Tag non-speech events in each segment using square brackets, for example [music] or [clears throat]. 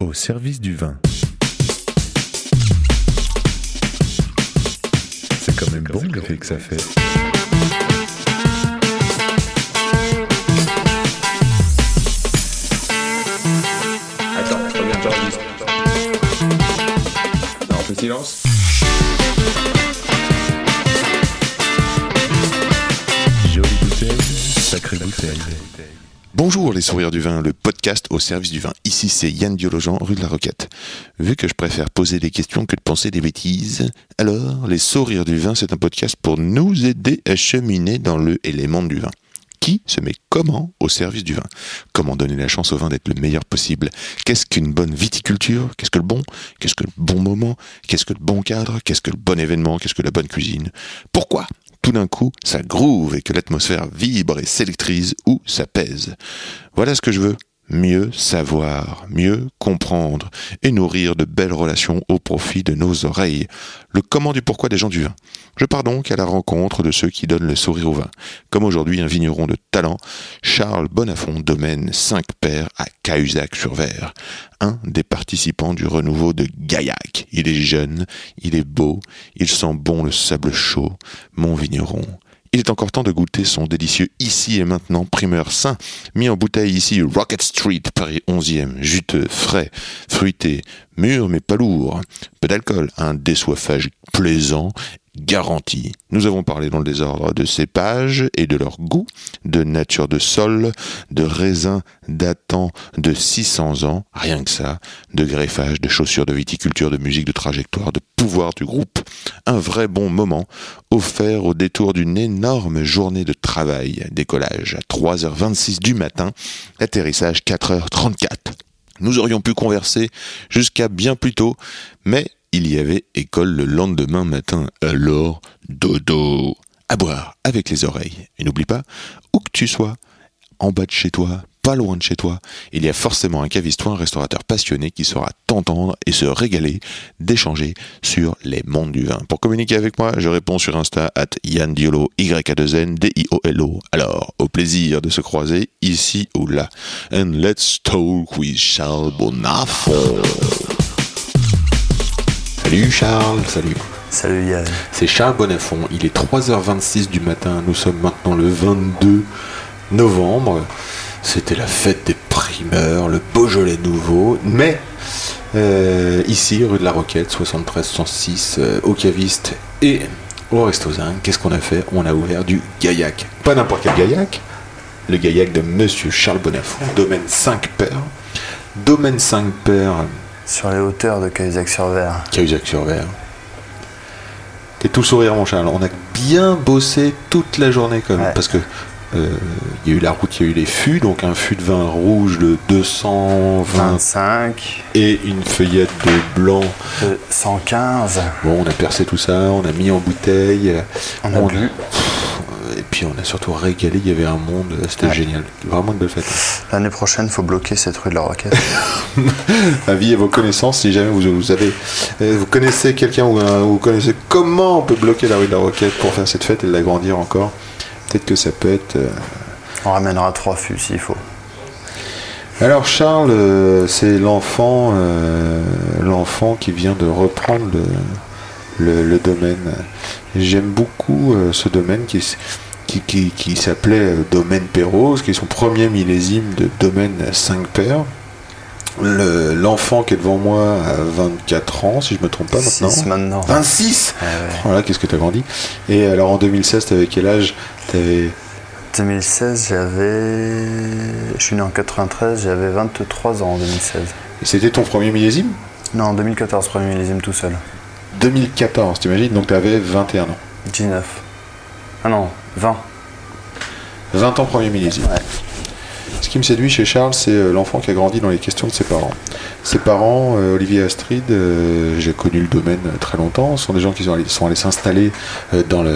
au service du vin. C'est quand même bon l'effet que ça fait. Attends, reviens, j'enregistre. Non, on fait silence. Jolie bouteille, sacrée bouteille. Bonjour les sourires du vin, le podcast au service du vin. Ici c'est Yann Diologen, rue de la Roquette. Vu que je préfère poser des questions que de penser des bêtises, alors les sourires du vin c'est un podcast pour nous aider à cheminer dans le mondes du vin. Qui se met comment au service du vin? Comment donner la chance au vin d'être le meilleur possible? Qu'est-ce qu'une bonne viticulture? Qu'est-ce que le bon? Qu'est-ce que le bon moment? Qu'est-ce que le bon cadre? Qu'est-ce que le bon événement? Qu'est-ce que la bonne cuisine? Pourquoi tout d'un coup, ça groove et que l'atmosphère vibre et s'électrise ou ça pèse. Voilà ce que je veux. Mieux savoir, mieux comprendre et nourrir de belles relations au profit de nos oreilles. Le comment du pourquoi des gens du vin. Je pars donc à la rencontre de ceux qui donnent le sourire au vin. Comme aujourd'hui un vigneron de talent, Charles Bonafont, domaine 5 pères à Cahuzac-sur-Vert. Un des participants du renouveau de Gaillac. Il est jeune, il est beau, il sent bon le sable chaud. Mon vigneron. Il est encore temps de goûter son délicieux ici et maintenant. Primeur sain, mis en bouteille ici Rocket Street, Paris 11e, juteux, frais, fruité, mûr mais pas lourd, peu d'alcool, un désoiffage plaisant, garanti. Nous avons parlé dans le désordre de cépages et de leur goût, de nature de sol, de raisins datant de 600 ans, rien que ça, de greffage, de chaussures de viticulture, de musique, de trajectoire, de pouvoir du groupe. Un vrai bon moment, offert au détour d'une énorme journée de travail. Décollage à 3h26 du matin, atterrissage 4h34. Nous aurions pu converser jusqu'à bien plus tôt, mais il y avait école le lendemain matin. Alors, dodo, à boire avec les oreilles. Et n'oublie pas, où que tu sois, en bas de chez toi, pas loin de chez toi, il y a forcément un caviste ou un restaurateur passionné qui saura t'entendre et se régaler d'échanger sur les mondes du vin. Pour communiquer avec moi, je réponds sur Insta at Yann Diolo, y a 2 n d i o l o Alors, au plaisir de se croiser ici ou là. And let's talk with Charles Bonafont. Salut Charles, salut. Salut Yann. C'est Charles Bonafont, il est 3h26 du matin, nous sommes maintenant le 22 novembre. C'était la fête des primeurs, le Beaujolais nouveau, mais euh, ici, rue de la Roquette, 73 106, euh, au caviste et au resto qu'est-ce qu'on a fait? On a ouvert du gaillac. Pas n'importe quel gaillac, le gaillac de Monsieur Charles Bonafont, domaine 5 pères. Domaine 5 pères, Sur les hauteurs de Cahuzac-sur-Vert. Cahuzac-sur-Vert. T'es tout sourire, mon Charles. On a bien bossé toute la journée, quand même. Ouais. Parce que euh, il y a eu la route, il y a eu les fûts. Donc, un fût de vin rouge de 220 25, et une feuillette de blanc. de 115. Bon, on a percé tout ça, on a mis en bouteille. On a bu. Et puis, on a surtout régalé. Il y avait un monde. C'était Ouais. génial. Vraiment une belle fête. L'année prochaine, faut bloquer cette rue de la Roquette. [laughs] avis et vos connaissances si jamais vous, vous avez euh, vous connaissez quelqu'un ou, un- ou vous connaissez comment on peut bloquer la rue de la Roquette pour faire cette fête et l'agrandir encore peut-être que ça peut être euh. On ramènera trois fûts s'il faut. alors Charles euh, c'est l'enfant euh, l'enfant qui vient de reprendre le, le- le domaine j'aime beaucoup ce domaine qui qui, qui, qui s'appelait Domaine Perrose, qui est son premier millésime de Domaine 5 paires. Le- L'enfant qui est devant moi a 24 ans, si je me trompe pas maintenant. 6 maintenant. 26 Ouais, ouais. Voilà, qu'est-ce que t'as grandi. Et alors en 2016, t'avais quel âge? T'avais 2016, j'avais. Je suis né en 93, j'avais 23 ans en 2016. C'était ton premier millésime? Non, en 2014, premier millésime tout seul. 2014, t'imagines? Donc t'avais 21 ans. 19. Ah non, 20. 20 ans premier millésime. Ouais. Ce qui me séduit chez Charles, c'est euh, l'enfant qui a grandi dans les questions de ses parents. Ses parents, euh, Olivier Astrid, euh, j'ai connu le domaine très longtemps, sont des gens qui sont allés, s'installer dans,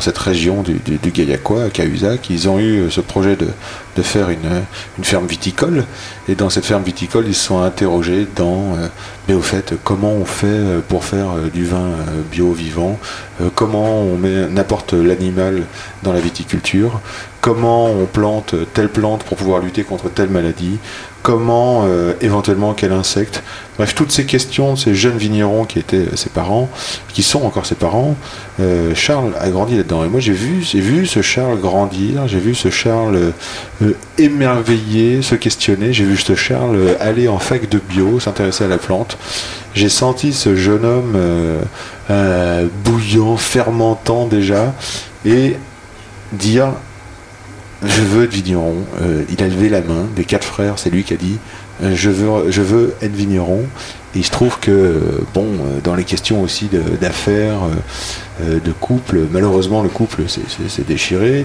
cette région du, du, du à Cahuzac. Ils ont eu ce projet de, faire une, ferme viticole. Et dans cette ferme viticole, ils se sont interrogés dans, mais au fait, comment on fait pour faire du vin bio vivant? Comment on, met, on apporte l'animal dans la viticulture? Comment on plante telle plante pour pouvoir lutter contre telle maladie comment, euh, éventuellement, quel insecte. Bref, toutes ces questions, ces jeunes vignerons qui étaient euh, ses parents, qui sont encore ses parents, euh, Charles a grandi là-dedans. Et moi, j'ai vu, ce Charles grandir, j'ai vu ce Charles euh, euh, émerveiller, se questionner, j'ai vu ce Charles euh, aller en fac de bio, s'intéresser à la plante. J'ai senti ce jeune homme euh, euh, bouillant, fermentant déjà, et dire je veux être vigneron. Euh, il a levé la main, des quatre frères, c'est lui qui a dit je, veux, je veux être vigneron. Et il se trouve que, euh, bon, euh, dans les questions aussi d'affaires, de couple, malheureusement le couple s'est- déchiré.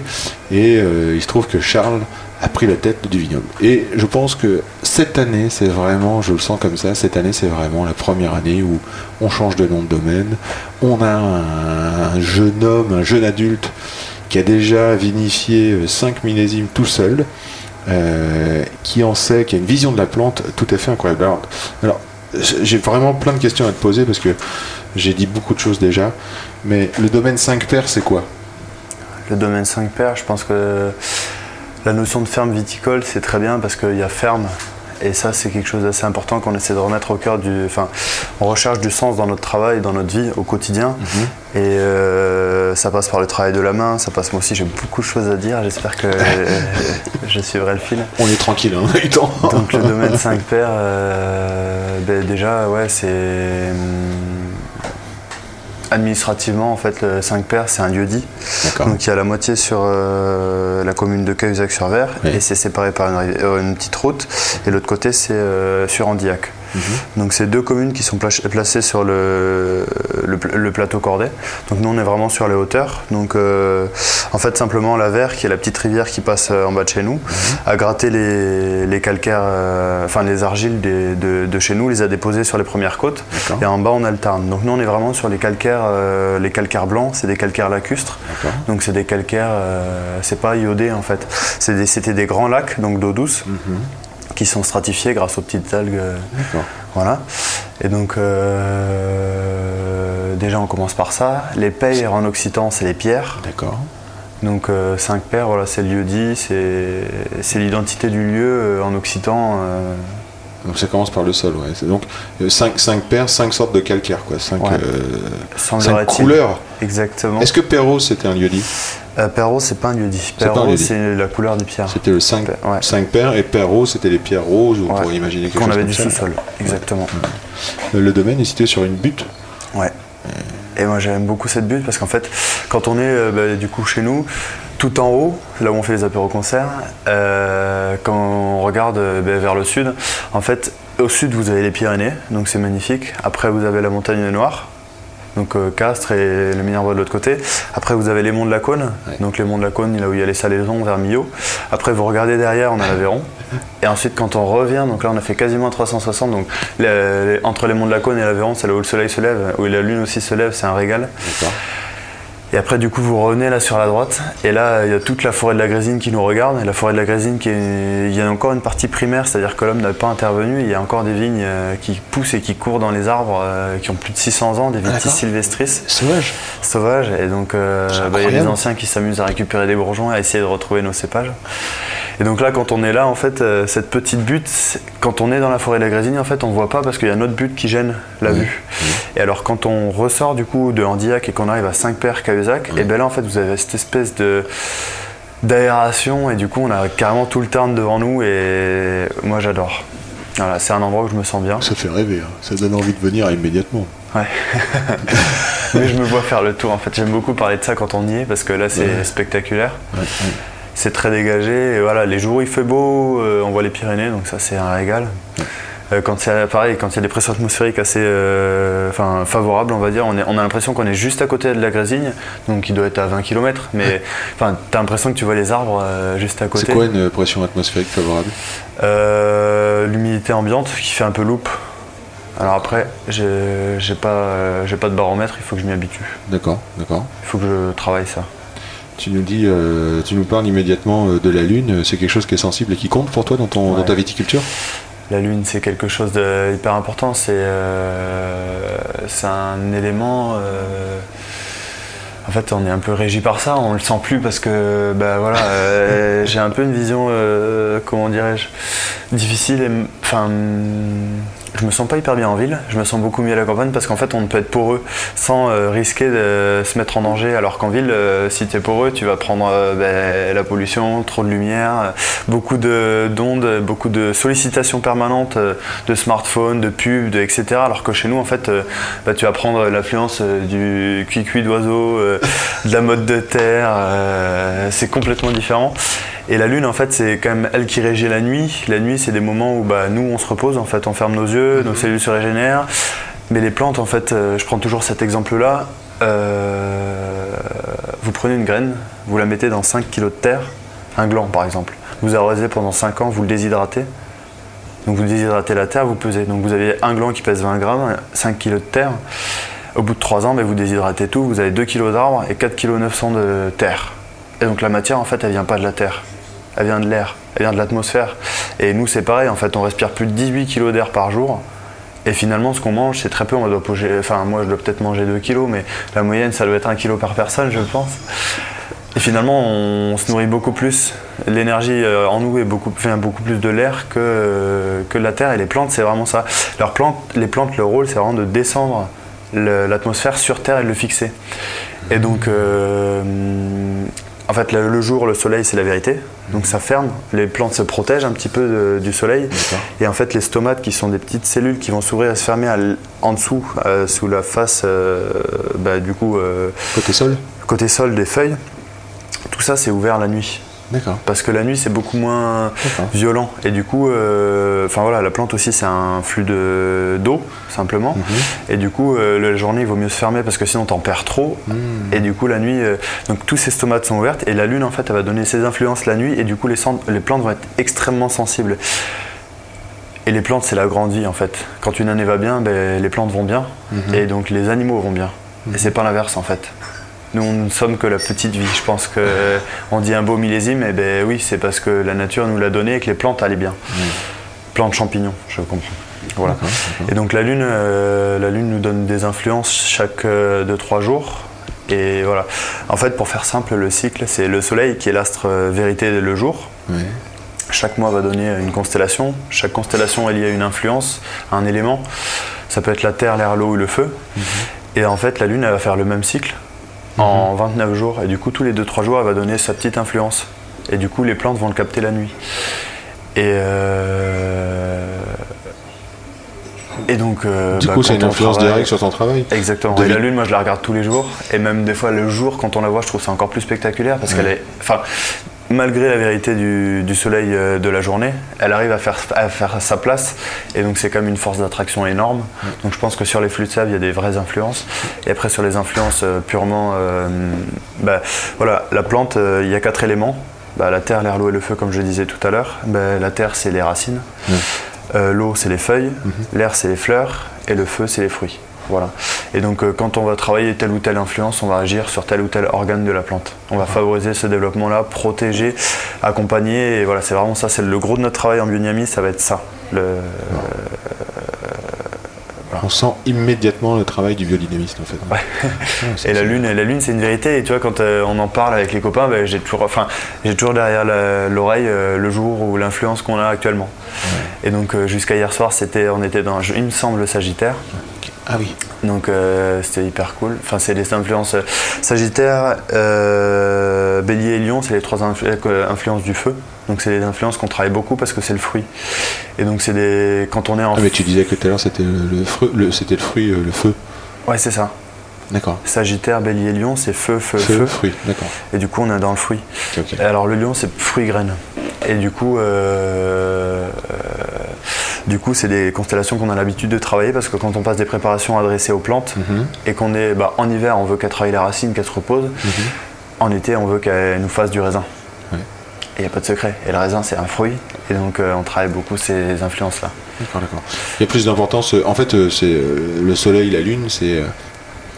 Et il se trouve que Charles a pris la tête du vignoble. Et je pense que cette année, c'est vraiment, je le sens comme ça, cette année, c'est vraiment la première année où on change de nom de domaine. On a un jeune homme, un jeune adulte qui a déjà vinifié 5 millésimes tout seul, euh, qui en sait, qui a une vision de la plante tout à fait incroyable. Alors, alors, j'ai vraiment plein de questions à te poser parce que j'ai dit beaucoup de choses déjà, mais le domaine 5 paires, c'est quoi? Le domaine 5 paires, je pense que la notion de ferme viticole, c'est très bien parce qu'il y a ferme. Et ça, c'est quelque chose d'assez important qu'on essaie de remettre au cœur du. Enfin, on recherche du sens dans notre travail, dans notre vie, au quotidien. Et euh, ça passe par le travail de la main, ça passe. Moi aussi, j'ai beaucoup de choses à dire. J'espère que [laughs] je suivrai le fil. On est tranquille, hein, on a eu le temps. Donc le domaine 5 paires, euh, ben, déjà, ouais, c'est. hum, Administrativement, en fait, le 5 paires, c'est un lieu-dit. Donc il y a la moitié sur euh, la commune de Cahuzac-sur-Vert Oui. et c'est séparé par une, euh, une petite route. Et l'autre côté, c'est euh, sur Andillac. Mhm. Donc c'est deux communes qui sont pla- placées sur le, le, pla- le plateau Corday. Donc nous on est vraiment sur les hauteurs. Donc euh, en fait simplement la Vert, qui est la petite rivière qui passe euh, en bas de chez nous, a gratté les, les calcaires, euh, enfin les argiles des- de, de chez nous, les a déposées sur les premières côtes. Et en bas on a le Tarn. Donc nous on est vraiment sur les calcaires, euh, les calcaires blancs, c'est des calcaires lacustres. Donc c'est des calcaires, c'est pas iodé en fait. Des- C'était des, grands lacs, donc d'eau douce, Mhm. Qui sont stratifiés grâce aux petites algues. euh, D'accord. voilà. Et donc, euh, déjà, on commence par ça. Les paires en occitan, c'est les pierres. D'accord. Donc, 5 paires, voilà, c'est le lieu dit, c'est l'identité du lieu euh, en occitan. euh, Donc ça commence par le sol, ouais. C'est donc 5, paires, 5 sortes de calcaire, quoi. 5 Ouais. couleurs. Exactement. Est-ce que Perrault, c'était un lieu-dit? Euh, Perrault, c'est pas un Perrault, lieu-dit. c'est la couleur des pierres. C'était le 5, Ouais. 5 paires, et Perrault, c'était les pierres roses, on Ouais. pourrait imaginer quelque Qu'on avait comme du sous-sol. Exactement. Euh, Le domaine est situé sur une butte. Ouais. Et moi j'aime beaucoup cette butte parce qu'en fait, quand on est euh, bah, du coup chez nous, tout en haut, là où on fait les apéros-concerts, euh, quand on regarde euh, bah, vers le sud, en fait, au sud vous avez les Pyrénées, donc c'est magnifique. Après vous avez la montagne noire, donc euh, Castres et le Minervois de l'autre côté. Après vous avez les monts de la Cône, Ouais. donc les monts de la Cône, là où il y a les salaisons vers Millau. Après vous regardez derrière, on a l'Aveyron. Et ensuite quand on revient, donc là on a fait quasiment 360, donc les- les- entre les monts de la Cône et l'Aveyron, c'est là où le soleil se lève, où la lune aussi se lève, c'est un régal. D'accord. Et après, du coup, vous revenez là sur la droite, et là, il y a toute la forêt de la Grésine qui nous regarde. Et la forêt de la Grésine, qui est... il y a encore une partie primaire, c'est-à-dire que l'homme n'a pas intervenu. Il y a encore des vignes euh, qui poussent et qui courent dans les arbres, euh, qui ont plus de 600 ans, des vitis d'accord. sylvestris Sauvage. sauvages. Et donc, euh, bah, il y a des anciens qui s'amusent à récupérer des bourgeons et à essayer de retrouver nos cépages. Et donc là, quand on est là, en fait, cette petite butte, quand on est dans la forêt de la Grésine, en fait, on voit pas parce qu'il y a notre butte qui gêne la Oui, vue. Et alors, quand on ressort du coup de Andillac et qu'on arrive à 5 paires Cahuzac, et ben là, en fait, vous avez cette espèce de d'aération et du coup, on a carrément tout le Tarn devant nous et moi, j'adore. Voilà, c'est un endroit où je me sens bien. Ça fait rêver, hein. ça donne envie de venir immédiatement. Ouais. [laughs] Mais je me vois faire le tour. En fait, j'aime beaucoup parler de ça quand on y est parce que là, c'est Ouais. spectaculaire. Ouais. C'est très dégagé. Et voilà, les jours où il fait beau, euh, on voit les Pyrénées, donc ça, c'est un régal. Euh, quand c'est pareil, quand il y a des pressions atmosphériques assez euh, enfin, favorables, on va dire, on, est- on a l'impression qu'on est juste à côté de la Grésigne, donc il doit être à 20 km, mais enfin, t'as l'impression que tu vois les arbres juste à côté. C'est quoi une pression atmosphérique favorable? L'humidité ambiante qui fait un peu loupe. Alors après, j'ai pas, j'ai pas de baromètre, il faut que je m'y habitue. D'accord, d'accord. Il faut que je travaille ça. Tu nous dis, euh, tu nous parles immédiatement euh, de la Lune. C'est quelque chose qui est sensible et qui compte pour toi dans, ton, dans ta viticulture? La lune, c'est quelque chose de hyper important. C'est euh, c'est un élément. euh, En fait, on est un peu régi par ça, on le sent plus parce que bah, voilà, euh, [laughs] j'ai un peu une vision, euh, comment dirais-je, difficile. et Enfin, je me sens pas hyper bien en ville, je me sens beaucoup mieux à la campagne parce qu'en fait, on peut être poreux sans euh, risquer de se mettre en danger. Alors qu'en ville, euh, si tu es poreux, tu vas prendre euh, ben, la pollution, trop de lumière, beaucoup de- d'ondes, beaucoup de sollicitations permanentes de smartphones, de pubs, de, etc. Alors que chez nous, en fait, bah, tu vas prendre l'influence du cuicui d'oiseau, de la mode de terre, c'est complètement différent. Et la lune, en fait, c'est quand même elle qui régit la nuit. La nuit, c'est des moments où bah, nous, on se repose, en fait, on ferme nos yeux, nos cellules se régénèrent. Mais les plantes, en fait, euh, je prends toujours cet exemple-là. Euh, vous prenez une graine, vous la mettez dans 5 kg de terre, un gland par exemple. Vous arrosez pendant 5 ans, vous le déshydratez. Donc vous déshydratez la terre, vous pesez. Donc vous avez un gland qui pèse 20 grammes, 5 kg de terre. Au bout de 3 ans, ben, vous déshydratez tout, vous avez 2 kg d'arbres et 4 kg 900 de terre. Et donc la matière, en fait, elle vient pas de la terre. Elle vient de l'air, elle vient de l'atmosphère. Et nous, c'est pareil, en fait, on respire plus de 18 kg d'air par jour. Et finalement, ce qu'on mange, c'est très peu. On doit enfin, moi, je dois peut-être manger 2 kilos, mais la moyenne, ça doit être 1 kilo par personne, je pense. Et finalement, on, se nourrit beaucoup plus. L'énergie euh, en nous vient beaucoup plus de l'air que, que de la terre. Et les plantes, c'est vraiment ça. Les plantes, leur rôle, c'est vraiment de descendre l'atmosphère sur Terre et de le fixer. Et donc, euh, en fait, le, le jour, le soleil, c'est la vérité. Donc ça ferme. Les plantes se protègent un petit peu de- du soleil. Et en fait, les stomates, qui sont des petites cellules qui vont s'ouvrir et se fermer à en dessous, euh, sous la face, euh, bah, du coup, euh, Côté sol côté sol des feuilles, tout ça, c'est ouvert la nuit. D'accord. Parce que la nuit, c'est beaucoup moins violent. Et du coup, euh, enfin voilà, la plante aussi, c'est un flux de- d'eau, simplement. Et du coup, euh, la journée, il vaut mieux se fermer parce que sinon, t'en perds trop. Et du coup, la nuit, euh, donc tous ces stomates sont ouvertes. Et la lune, en fait, elle va donner ses influences la nuit. Et du coup, les, plantes vont être extrêmement sensibles. Et les plantes, c'est la grande vie, en fait. Quand une année va bien, ben, les plantes vont bien. Et donc, les animaux vont bien. Et c'est pas l'inverse, en fait. Nous, on ne sommes que la petite vie. Je pense que on dit un beau millésime, et ben oui, c'est parce que la nature nous l'a donné et que les plantes allaient bien. Plantes, champignons, je comprends. Voilà. D'accord, d'accord. Et donc la lune, euh, la lune nous donne des influences chaque 2-3 jours. Et voilà. En fait, pour faire simple, le cycle, c'est le Soleil qui est l'astre euh, vérité le jour. Chaque mois va donner une constellation. Chaque constellation est liée à une influence, à un élément. Ça peut être la terre, l'air, l'eau ou le feu. Et en fait, la lune, elle va faire le même cycle en 29 jours. Et du coup, tous les 2-3 jours, elle va donner sa petite influence. Et du coup, les plantes vont le capter la nuit. Et, euh, et donc. euh, Du bah, coup, c'est une influence travaille- directe sur ton travail Exactement. De Et la lune, moi, je la regarde tous les jours. Et même des fois, le jour, quand on la voit, je trouve ça encore plus spectaculaire parce Ouais. qu'elle est. Enfin, malgré la vérité du, du soleil euh, de la journée, elle arrive à faire, à faire sa place. Et donc, c'est comme une force d'attraction énorme. Donc, je pense que sur les flux de sable, il y a des vraies influences. Et après, sur les influences euh, purement. euh, bah, voilà, la plante, euh, il y a quatre éléments. Bah, la terre, l'air, l'eau et le feu, comme je disais tout à l'heure. Bah, la terre, c'est les racines. Euh, l'eau, c'est les feuilles. L'air, c'est les fleurs. Et le feu, c'est les fruits. Voilà. Et donc, euh, quand on va travailler telle ou telle influence, on va agir sur tel ou tel organe de la plante. On va favoriser ce développement-là, protéger, accompagner. Et voilà, c'est vraiment ça. C'est le gros de notre travail en biodynamie, ça va être ça. Le- On sent immédiatement le travail du biodynamiste en fait. Ouais. [laughs] Ouais, c'est- Et la lune, la lune, c'est une vérité. Et tu vois, quand euh, on en parle avec les copains, ben, j'ai toujours, enfin, j'ai toujours derrière l'oreille euh, le jour ou l'influence qu'on a actuellement. Et donc euh, jusqu'à hier soir, c'était, on était dans, il me semble, le Sagittaire. Ah oui. Donc euh, c'était hyper cool. Enfin, c'est les influences euh, Sagittaire, euh, Bélier et Lion, c'est les trois influ- influences du feu. Donc c'est des influences qu'on travaille beaucoup parce que c'est le fruit. Et donc c'est des quand on est en Ah, mais tu disais que tout à l'heure c'était le, le fruit, le- c'était le fruit, le feu. ouais c'est ça. D'accord. Sagittaire, Bélier, Lion, c'est feu, feu, Feu, feu. fruit. D'accord. Et du coup, on est dans le fruit. Alors le lion, c'est fruit graine. Et du coup, euh, euh, du coup, c'est des constellations qu'on a l'habitude de travailler parce que quand on passe des préparations adressées aux plantes Mhm. et qu'on est bah, en hiver, on veut qu'elles travaillent la racine, qu'elles se reposent. En été, on veut qu'elles nous fassent du raisin. Et il n'y a pas de secret. Et le raisin, c'est un fruit. Et donc, euh, on travaille beaucoup ces influences-là. D'accord, d'accord. Il y a plus d'importance. euh, En fait, euh, c'est le soleil, la lune, c'est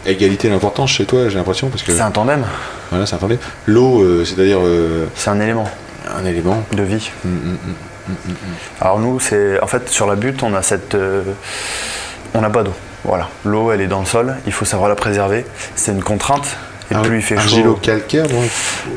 égalité d'importance chez toi, j'ai l'impression, parce que C'est un tandem. voilà, ça attendez. L'eau, euh, c'est-à-dire euh, C'est un élément un élément. de vie. Mm, mm, mm. Alors nous, c'est en fait sur la butte, on a cette, euh, on n'a pas d'eau. Voilà, l'eau, elle est dans le sol. Il faut savoir la préserver. C'est une contrainte. Et Ar- plus il fait chaud. Argilo-calcaire, donc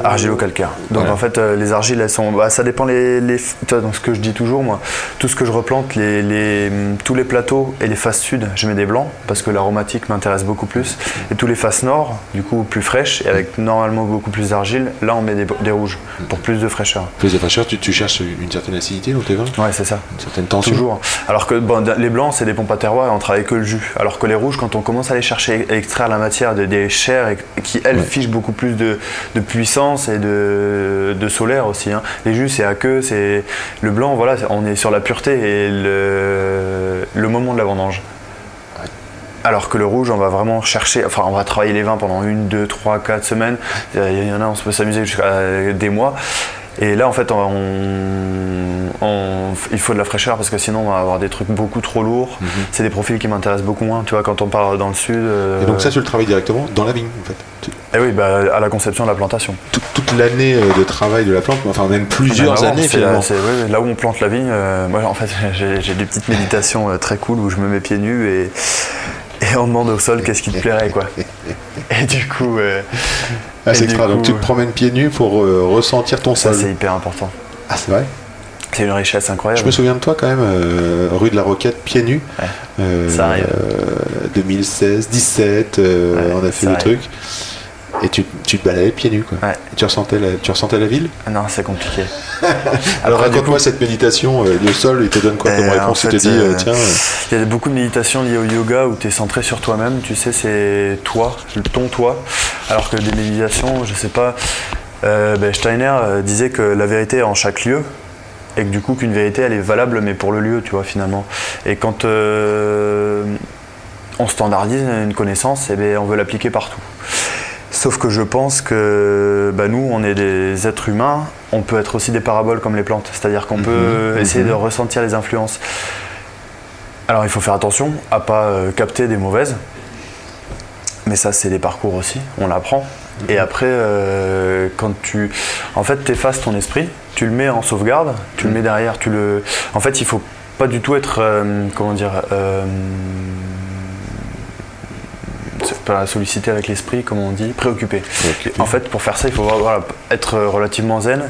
Argilo-calcaire. Donc en fait, euh, les argiles, elles sont. Bah, ça dépend les. les donc ce que je dis toujours, moi, tout ce que je replante, les, les- hum, tous les plateaux et les faces sud, je mets des blancs parce que l'aromatique m'intéresse beaucoup plus. Et tous les faces nord, du coup plus fraîches et avec normalement beaucoup plus d'argile, là on met des, des rouges pour plus de fraîcheur. plus de fraîcheur, tu, tu cherches une certaine acidité dans tes vins, Ouais, c'est ça. une certaine tension. Toujours. Alors que bon, les blancs, c'est des pompes à terroir et on travaille que le jus. Alors que les rouges, quand on commence à aller chercher, à extraire la matière de- des chairs et- qui, elles, Ouais. fichent beaucoup plus de, de puissance et de, de solaire aussi. hein. Les jus, c'est à queue, c'est le blanc, voilà, on est sur la pureté et le, le moment de la vendange. Alors que le rouge, on va vraiment chercher, enfin, on va travailler les vins pendant une, deux, trois, quatre semaines. Il y en a, on peut s'amuser jusqu'à des mois. Et là, en fait, on, on- il faut de la fraîcheur parce que sinon, on va avoir des trucs beaucoup trop lourds. C'est des profils qui m'intéressent beaucoup moins. Tu vois, quand on part dans le sud. euh, Mhm. Et donc ça, tu le travailles directement dans la vigne, en fait. Eh oui, bah, à la conception de la plantation. tout- toute l'année euh, de travail de la plante, enfin même plusieurs Bah, années finalement. là, oui, là où on plante la vigne, euh, moi en fait [laughs] j'ai j'ai des petites méditations euh, très cool où je me mets pieds nus et, [laughs] et on demande au sol qu'est-ce qui te plairait quoi. Et du coup, euh, Ah, c'est extra. Donc tu te promènes pieds nus pour euh, ressentir ton ça sol. c'est hyper important. Ah, c'est vrai? C'est une richesse incroyable. Je me souviens de toi quand même, euh, rue de la Roquette, pieds nus. Ouais. Euh, Ça arrive. euh, 2016, 17, euh, Ouais, on a fait des arrive. trucs. Et tu, tu te baladais pieds nus, quoi. Ouais. Et tu ressentais la, tu ressentais la ville? Ah Non, c'est compliqué. [laughs] Alors raconte-moi cette méditation, euh, le sol, il te donne quoi comme Euh, réponse? Il te dit, euh, tiens, Il y a beaucoup de méditations liées au yoga où tu es centré sur toi-même, tu sais, c'est toi, ton toi. Alors que des méditations, je sais pas, euh, ben, Steiner disait que la vérité est en chaque lieu et que du coup qu'une vérité elle est valable mais pour le lieu, tu vois, finalement. Et quand on standardise une connaissance, eh ben, on veut l'appliquer partout. Sauf que je pense que bah, nous, on est des êtres humains, on peut être aussi des paraboles comme les plantes, c'est-à-dire qu'on peut essayer de ressentir les influences. Alors il faut faire attention à pas euh, capter des mauvaises, mais ça c'est des parcours aussi, on l'apprend. Et après, euh, quand tu, en fait, t'effaces ton esprit, tu le mets en sauvegarde, tu le mets derrière, tu le, en fait, il faut pas du tout être, euh, comment dire, pas sollicité avec l'esprit, comme on dit, préoccupé. En fait, pour faire ça, il faut voilà, être relativement zen.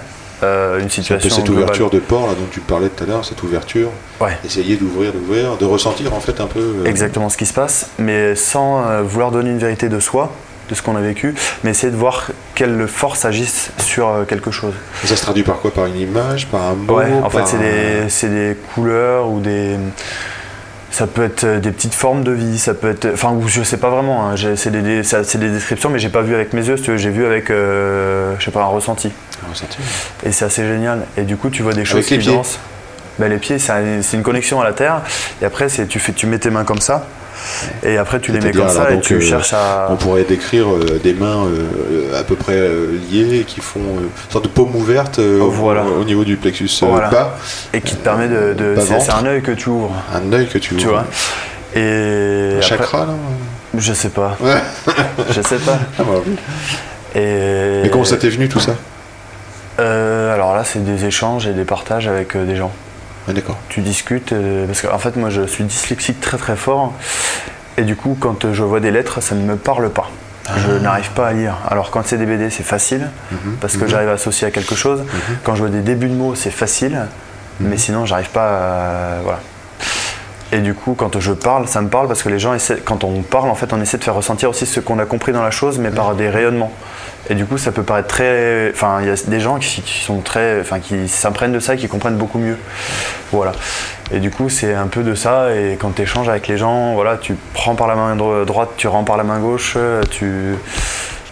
euh, une c'est un peu situation cette globale. ouverture de port là, dont tu parlais tout à l'heure, cette ouverture, Ouais. essayer d'ouvrir, d'ouvrir, de ressentir en fait un peu. euh, exactement ce qui se passe, mais sans euh, vouloir donner une vérité de soi, de ce qu'on a vécu, mais essayer de voir quelles forces agissent sur quelque chose. et Ça se traduit par quoi? Par une image, par un mot Ouais, en fait, c'est un- des, c'est des couleurs ou des. Ça peut être euh, des petites formes de vie, ça peut être. Enfin, ou je sais pas vraiment, hein, c'est des, descriptions, mais j'ai pas vu avec mes yeux, si j'ai vu avec, euh, je sais pas, un ressenti. un ressenti. Et c'est assez génial. Et du coup, tu vois des choses qui pieds dansent. Ben, les pieds, c'est un- c'est une connexion à la terre. Et après, c'est tu, fais, tu mets tes mains comme ça. Et après, tu les mets comme ça et tu euh, cherches à. On pourrait décrire euh, des mains euh, à peu près liées qui font une sorte de paume ouverte Oh, au- niveau du plexus Voilà. bas, Et qui te permet de. c'est un œil que tu ouvres. un œil que tu Tu ouvres. vois. Et. Un chakra là Je sais pas. Ouais. [laughs] Je sais pas. [laughs] Ah, bah. Et. Et comment ça t'est venu tout ça? Euh, alors là, c'est des échanges et des partages avec euh, des gens. Ah, D'accord. Tu discutes, euh, parce qu'en fait, moi, je suis dyslexique très très fort. Et du coup, quand je vois des lettres, ça ne me parle pas. Je n'arrive pas à lire. Alors quand c'est des BD, c'est facile, parce que j'arrive à associer à quelque chose. Quand je vois des débuts de mots, c'est facile, mais sinon, j'arrive pas à... Voilà. Et du coup, quand je parle, ça me parle parce que les gens essaient, quand on parle, en fait, on essaie de faire ressentir aussi ce qu'on a compris dans la chose, mais par des rayonnements. Et du coup, ça peut paraître très. Enfin, il y a des gens qui, qui sont très. Enfin, qui s'imprègnent de ça et qui comprennent beaucoup mieux. Voilà. Et du coup, c'est un peu de ça. Et quand tu échanges avec les gens, voilà, tu prends par la main dro- droite, tu rends par la main gauche, tu.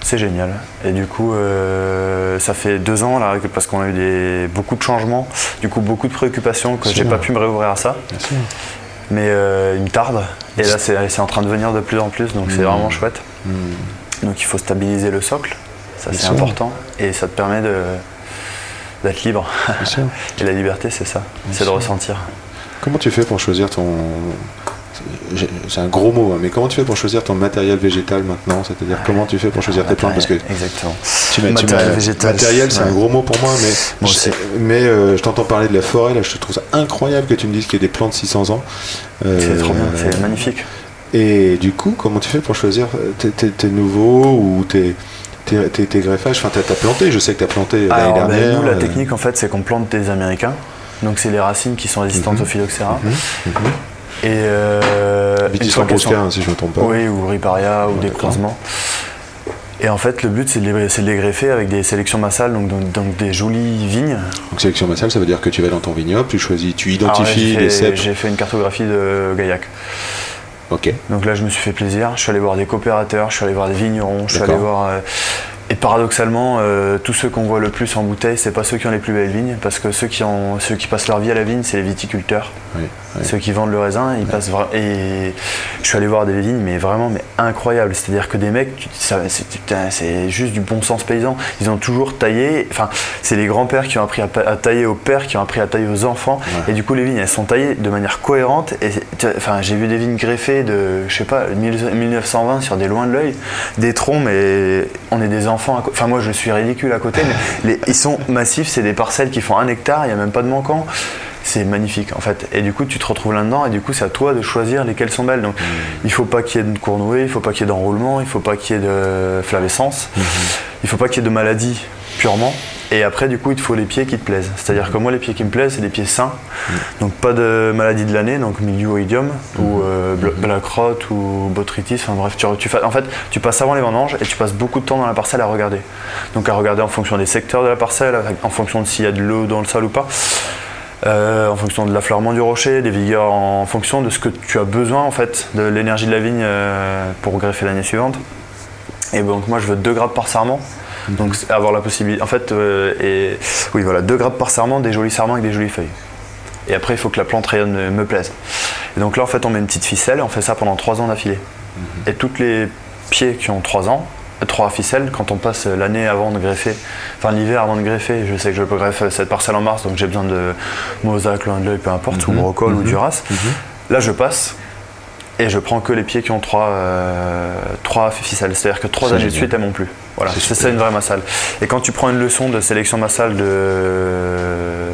C'est génial. Et du coup, euh, ça fait deux ans là, parce qu'on a eu des, beaucoup de changements, du coup beaucoup de préoccupations que j'ai pas pu me réouvrir à ça. Bien sûr. Mais euh, il me tarde. Et là, c'est c'est en train de venir de plus en plus, donc c'est Mm. vraiment chouette. Hmm. Donc il faut stabiliser le socle, ça c'est important. Et ça te permet de d'être libre. [laughs] Et la liberté, c'est ça, c'est de ressentir. Comment tu fais pour choisir ton. C'est un gros mot, hein, mais comment tu fais pour choisir ton matériel végétal maintenant? C'est-à-dire comment tu fais pour choisir tes plantes? Parce que Exactement. tu m'as- tu Matériel végétal, matériel, c'est ouais. un gros mot pour moi, mais, Moi je, aussi. mais euh, je t'entends parler de la forêt, là, je trouve ça incroyable que tu me dises qu'il y a des plantes de 600 ans. Euh, C'est trop bien, c'est magnifique. Et du coup, comment tu fais pour choisir tes, tes- tes nouveaux ou tes, tes, tes- tes greffages? Enfin, t'as as planté, je sais que t'as planté l'année Alors, ben, dernière. nous, la euh, technique, en fait, c'est qu'on plante des Américains. Donc, c'est les racines qui sont résistantes Mhm. au phylloxéra. mhm. Et. Euh, Vitis lambrusca, si je ne me trompe pas. Oui, ou riparia, ou des croisements. Et en fait, le but, c'est de, les- c'est de les greffer avec des sélections massales, donc, donc, donc des jolies vignes. Donc sélection massale, ça veut dire que tu vas dans ton vignoble, tu choisis, tu là, identifies les cèpes. J'ai fait une cartographie de Gaillac. Ok. Donc là, je me suis fait plaisir. Je suis allé voir des coopérateurs, je suis allé voir des vignerons, je suis allé voir. euh, et paradoxalement, euh, tous ceux qu'on voit le plus en bouteille, c'est pas ceux qui ont les plus belles vignes, parce que ceux qui, ont, ceux qui passent leur vie à la vigne, c'est les viticulteurs. Oui, Ceux qui vendent le raisin, ils passent Et je suis allé voir des vignes, mais vraiment mais incroyables. C'est-à-dire que des mecs, c'est juste du bon sens paysan. Ils ont toujours taillé. Enfin, c'est les grands-pères qui ont appris à, tailler aux pères, qui ont appris à tailler aux enfants. Ouais. Et du coup, les vignes, elles sont taillées de manière cohérente. Et enfin, j'ai vu des vignes greffées de, je sais pas, 1000 1920 sur des loin de l'œil, des troncs, mais on est des enfants. Enfin, moi, je suis ridicule à côté, mais les- ils sont massifs. C'est des parcelles qui font un hectare. Il n'y a même pas de manquant. C'est magnifique en fait. Et du coup, tu te retrouves là-dedans et du coup, c'est à toi de choisir lesquelles sont belles. Donc, il faut pas qu'il y ait de cournouée, il faut pas qu'il y ait d'enroulement, il faut pas qu'il y ait de flavescence, il faut pas qu'il y ait de maladie purement. Et après, du coup, il te faut les pieds qui te plaisent. C'est-à-dire que moi, les pieds qui me plaisent, c'est des pieds sains. Donc, pas de maladie de l'année, donc milioïdium ou euh, bl- black rot ou botrytis. Enfin bref, tu, tu en fait, tu passes avant les vendanges et tu passes beaucoup de temps dans la parcelle à regarder. Donc, à regarder en fonction des secteurs de la parcelle, en fonction de s'il y a de l'eau dans le sol ou pas. Euh, en fonction de l'affleurement du rocher, des vigueurs, en fonction de ce que tu as besoin en fait, de l'énergie de la vigne euh, pour greffer l'année suivante. Et donc moi je veux 2 grappes par sarment. Donc c'est avoir la possibilité. En fait, euh, et, oui voilà, 2 grappes par sarment, des jolis sarments avec des jolies feuilles. Et après il faut que la plante rayonne, me plaise. Et donc là en fait on met une petite ficelle et on fait ça pendant 3 ans d'affilée. Et tous les pieds qui ont 3 ans, 3 ficelles, quand on passe l'année avant de greffer, enfin l'hiver avant de greffer, je sais que je peux greffer cette parcelle en mars, donc j'ai besoin de mosaque, loin de l'œil, peu importe, ou brocol ou duras. Là je passe et je prends que les pieds qui ont 3 trois ficelles, c'est-à-dire que 3 C'est années de suite elles m'ont plus. Voilà, C'est ça une vraie massale. Et quand tu prends une leçon de sélection massale de euh,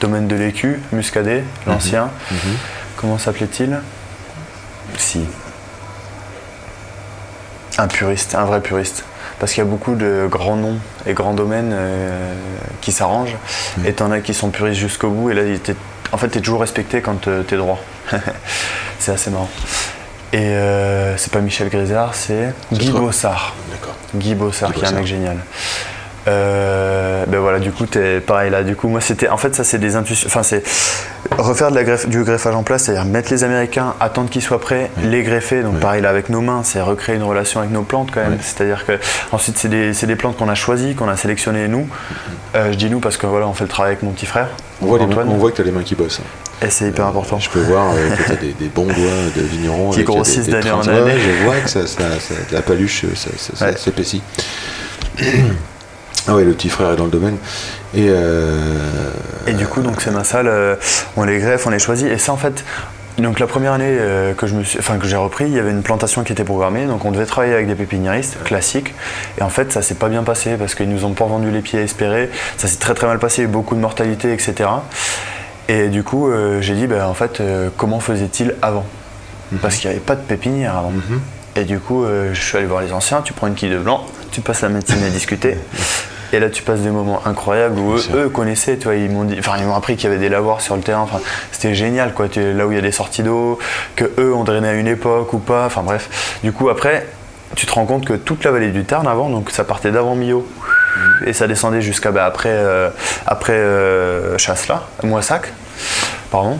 domaine de l'écu, Muscadet, l'ancien, comment s'appelait-il? Si. Un puriste, un vrai puriste. Parce qu'il y a beaucoup de grands noms et grands domaines euh, qui s'arrangent. Et t'en as qui sont puristes jusqu'au bout. Et là, en fait, t'es toujours respecté quand tu t'es droit. [laughs] c'est assez marrant. Et euh, c'est pas Michel Grisard, c'est Guy Bossard. D'accord. Guy Bossard, Guy qui est un mec génial. Euh, ben voilà, du coup, t'es pareil là. Du coup, moi, c'était. En fait, ça, c'est des intuitions. Enfin, c'est refaire de la greffe, du greffage en place, c'est-à-dire mettre les Américains, attendre qu'ils soient prêts, les greffer. Donc, Oui. pareil là avec nos mains, c'est recréer une relation avec nos plantes quand même. Oui. C'est-à-dire que ensuite, c'est des, c'est des plantes qu'on a choisies, qu'on a sélectionnées nous. Euh, je dis nous parce que voilà, on fait le travail avec mon petit frère. On voit, les Antoine, on voit que tu as les mains qui bossent. hein. et c'est hyper important. Je peux voir euh, que tu as [laughs] des, des bons doigts de vigneron. Qui grossissent d'année en année. je vois que ça, ça- ça- la paluche, ça, ça- ça Ouais. [clears throat] ah ouais, le petit frère est dans le domaine. Et, euh, Et du coup, donc ces massales, euh, on les greffe, on les choisit. Et ça, en fait, donc la première année euh, que je me suis, enfin que j'ai repris, il y avait une plantation qui était programmée, donc on devait travailler avec des pépiniéristes classiques. Et en fait, ça s'est pas bien passé parce qu'ils nous ont pas vendu les pieds espérés. Ça s'est très très mal passé, beaucoup de mortalité, etc. Et du coup, euh, j'ai dit, ben, en fait, comment faisait-il avant? Parce qu'il n'y avait pas de pépinière avant. Et du coup, je suis allé voir les anciens, tu prends une quille de blanc, tu passes la matinée à discuter. [laughs] Et là, tu passes des moments incroyables où eux, connaissaient, tu vois, ils m'ont dit, enfin, ils m'ont appris qu'il y avait des lavoirs sur le terrain. Enfin, c'était génial, quoi. Tu- là où il y a des sorties d'eau, que eux ont drainé à une époque ou pas. Enfin bref. Du coup, après, tu te rends compte que toute la vallée du Tarn avant, donc ça partait d'avant Millau et ça descendait jusqu'à bah, après, euh, après euh, Chasselas, Moissac, pardon.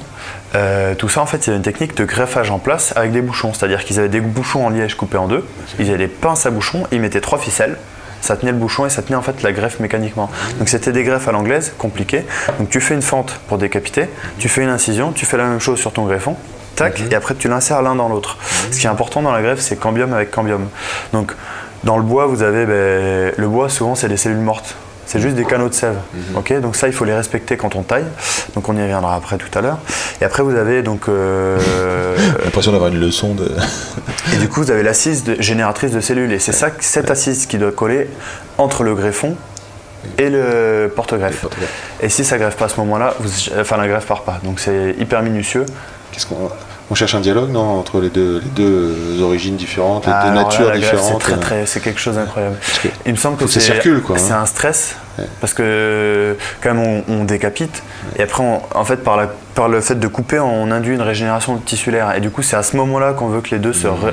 Euh, tout ça, en fait, avait une technique de greffage en place avec des bouchons. C'est-à-dire qu'ils avaient des bouchons en liège coupés en deux, ils avaient des pinces à bouchons, ils mettaient trois ficelles, ça tenait le bouchon et ça tenait en fait la greffe mécaniquement. Donc c'était des greffes à l'anglaise, compliquées. Donc tu fais une fente pour décapiter, tu fais une incision, tu fais la même chose sur ton greffon, tac, et après tu l'insères l'un dans l'autre. Ce qui est important dans la greffe, c'est cambium avec cambium. Donc dans le bois, vous avez ben, le bois, souvent c'est des cellules mortes. C'est juste des canaux de sève. ok? Donc ça, il faut les respecter quand on taille. Donc on y reviendra après tout à l'heure. Et après, vous avez donc. euh, [laughs] l'impression d'avoir une leçon de. [laughs] et du coup, vous avez l'assise de- génératrice de cellules. Et c'est ça, cette assise qui doit coller entre le greffon et le porte-greffe. Et si ça greffe pas à ce moment-là, vous- enfin la greffe part pas. Donc c'est hyper minutieux. Qu'est-ce qu'on. On cherche un dialogue, non, entre les deux, les deux origines différentes, les Ah, deux là, natures différentes. C'est euh, c'est quelque chose d'incroyable. que Il me semble que c'est hein. un stress Ouais. parce que quand même on, on décapite et après on- en fait par, la- par le fait de couper on induit une régénération tissulaire et du coup c'est à ce moment-là qu'on veut que les deux se re-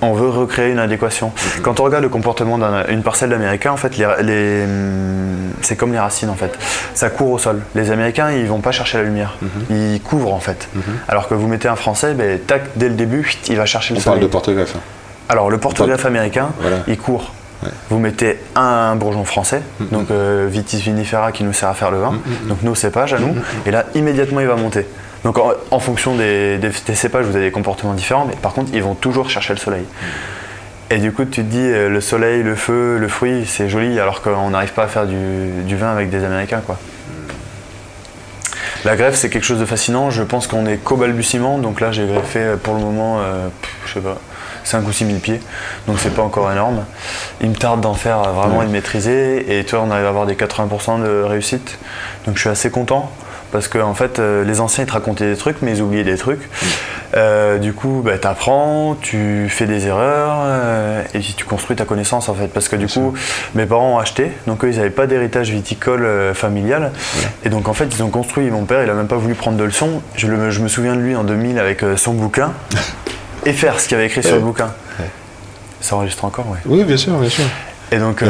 on veut recréer une adéquation. Quand on regarde le comportement d'une parcelle d'Américains en fait les, les, hum, c'est comme les racines en fait. Ça court au sol. Les Américains ils vont pas chercher la lumière. Ils couvrent en fait. Alors que vous mettez un Français ben, tac dès le début il va chercher On le parle soleil. de porte-greffe. hein. Alors le porte-greffe américain, Voilà. il court. Ouais. Vous mettez un bourgeon français, donc euh, Vitis vinifera qui nous sert à faire le vin, donc nos cépages à nous, et là immédiatement il va monter. Donc en, en fonction des, des- des cépages, vous avez des comportements différents, mais par contre ils vont toujours chercher le soleil. Et du coup, tu te dis, euh, le soleil, le feu, le fruit, c'est joli, alors qu'on n'arrive pas à faire du, du vin avec des Américains, quoi. La greffe, c'est quelque chose de fascinant. Je pense qu'on est qu'au balbutiement. Donc là, j'ai greffé euh, pour le moment, euh, je sais pas, 5 ou 6 000 pieds. Donc c'est pas encore énorme. Il me tarde d'en faire euh, vraiment et de maîtriser. Et tu vois, on arrive à avoir des 80% de réussite. Donc je suis assez content. Parce que en fait, euh, les anciens ils te racontaient des trucs, mais ils oubliaient des trucs. Euh, du coup, bah, tu apprends, tu fais des erreurs, euh, et puis tu construis ta connaissance en fait. Parce que du coup, mes parents ont acheté, donc eux ils n'avaient pas d'héritage viticole euh, familial. Et donc en fait, ils ont construit. Mon père, il a même pas voulu prendre de leçons. Je, le- je me souviens de lui en 2000 avec son bouquin [laughs] et faire ce qu'il avait écrit sur le bouquin. Ça enregistre encore, ouais. Oui, bien sûr, bien sûr. Et donc, euh,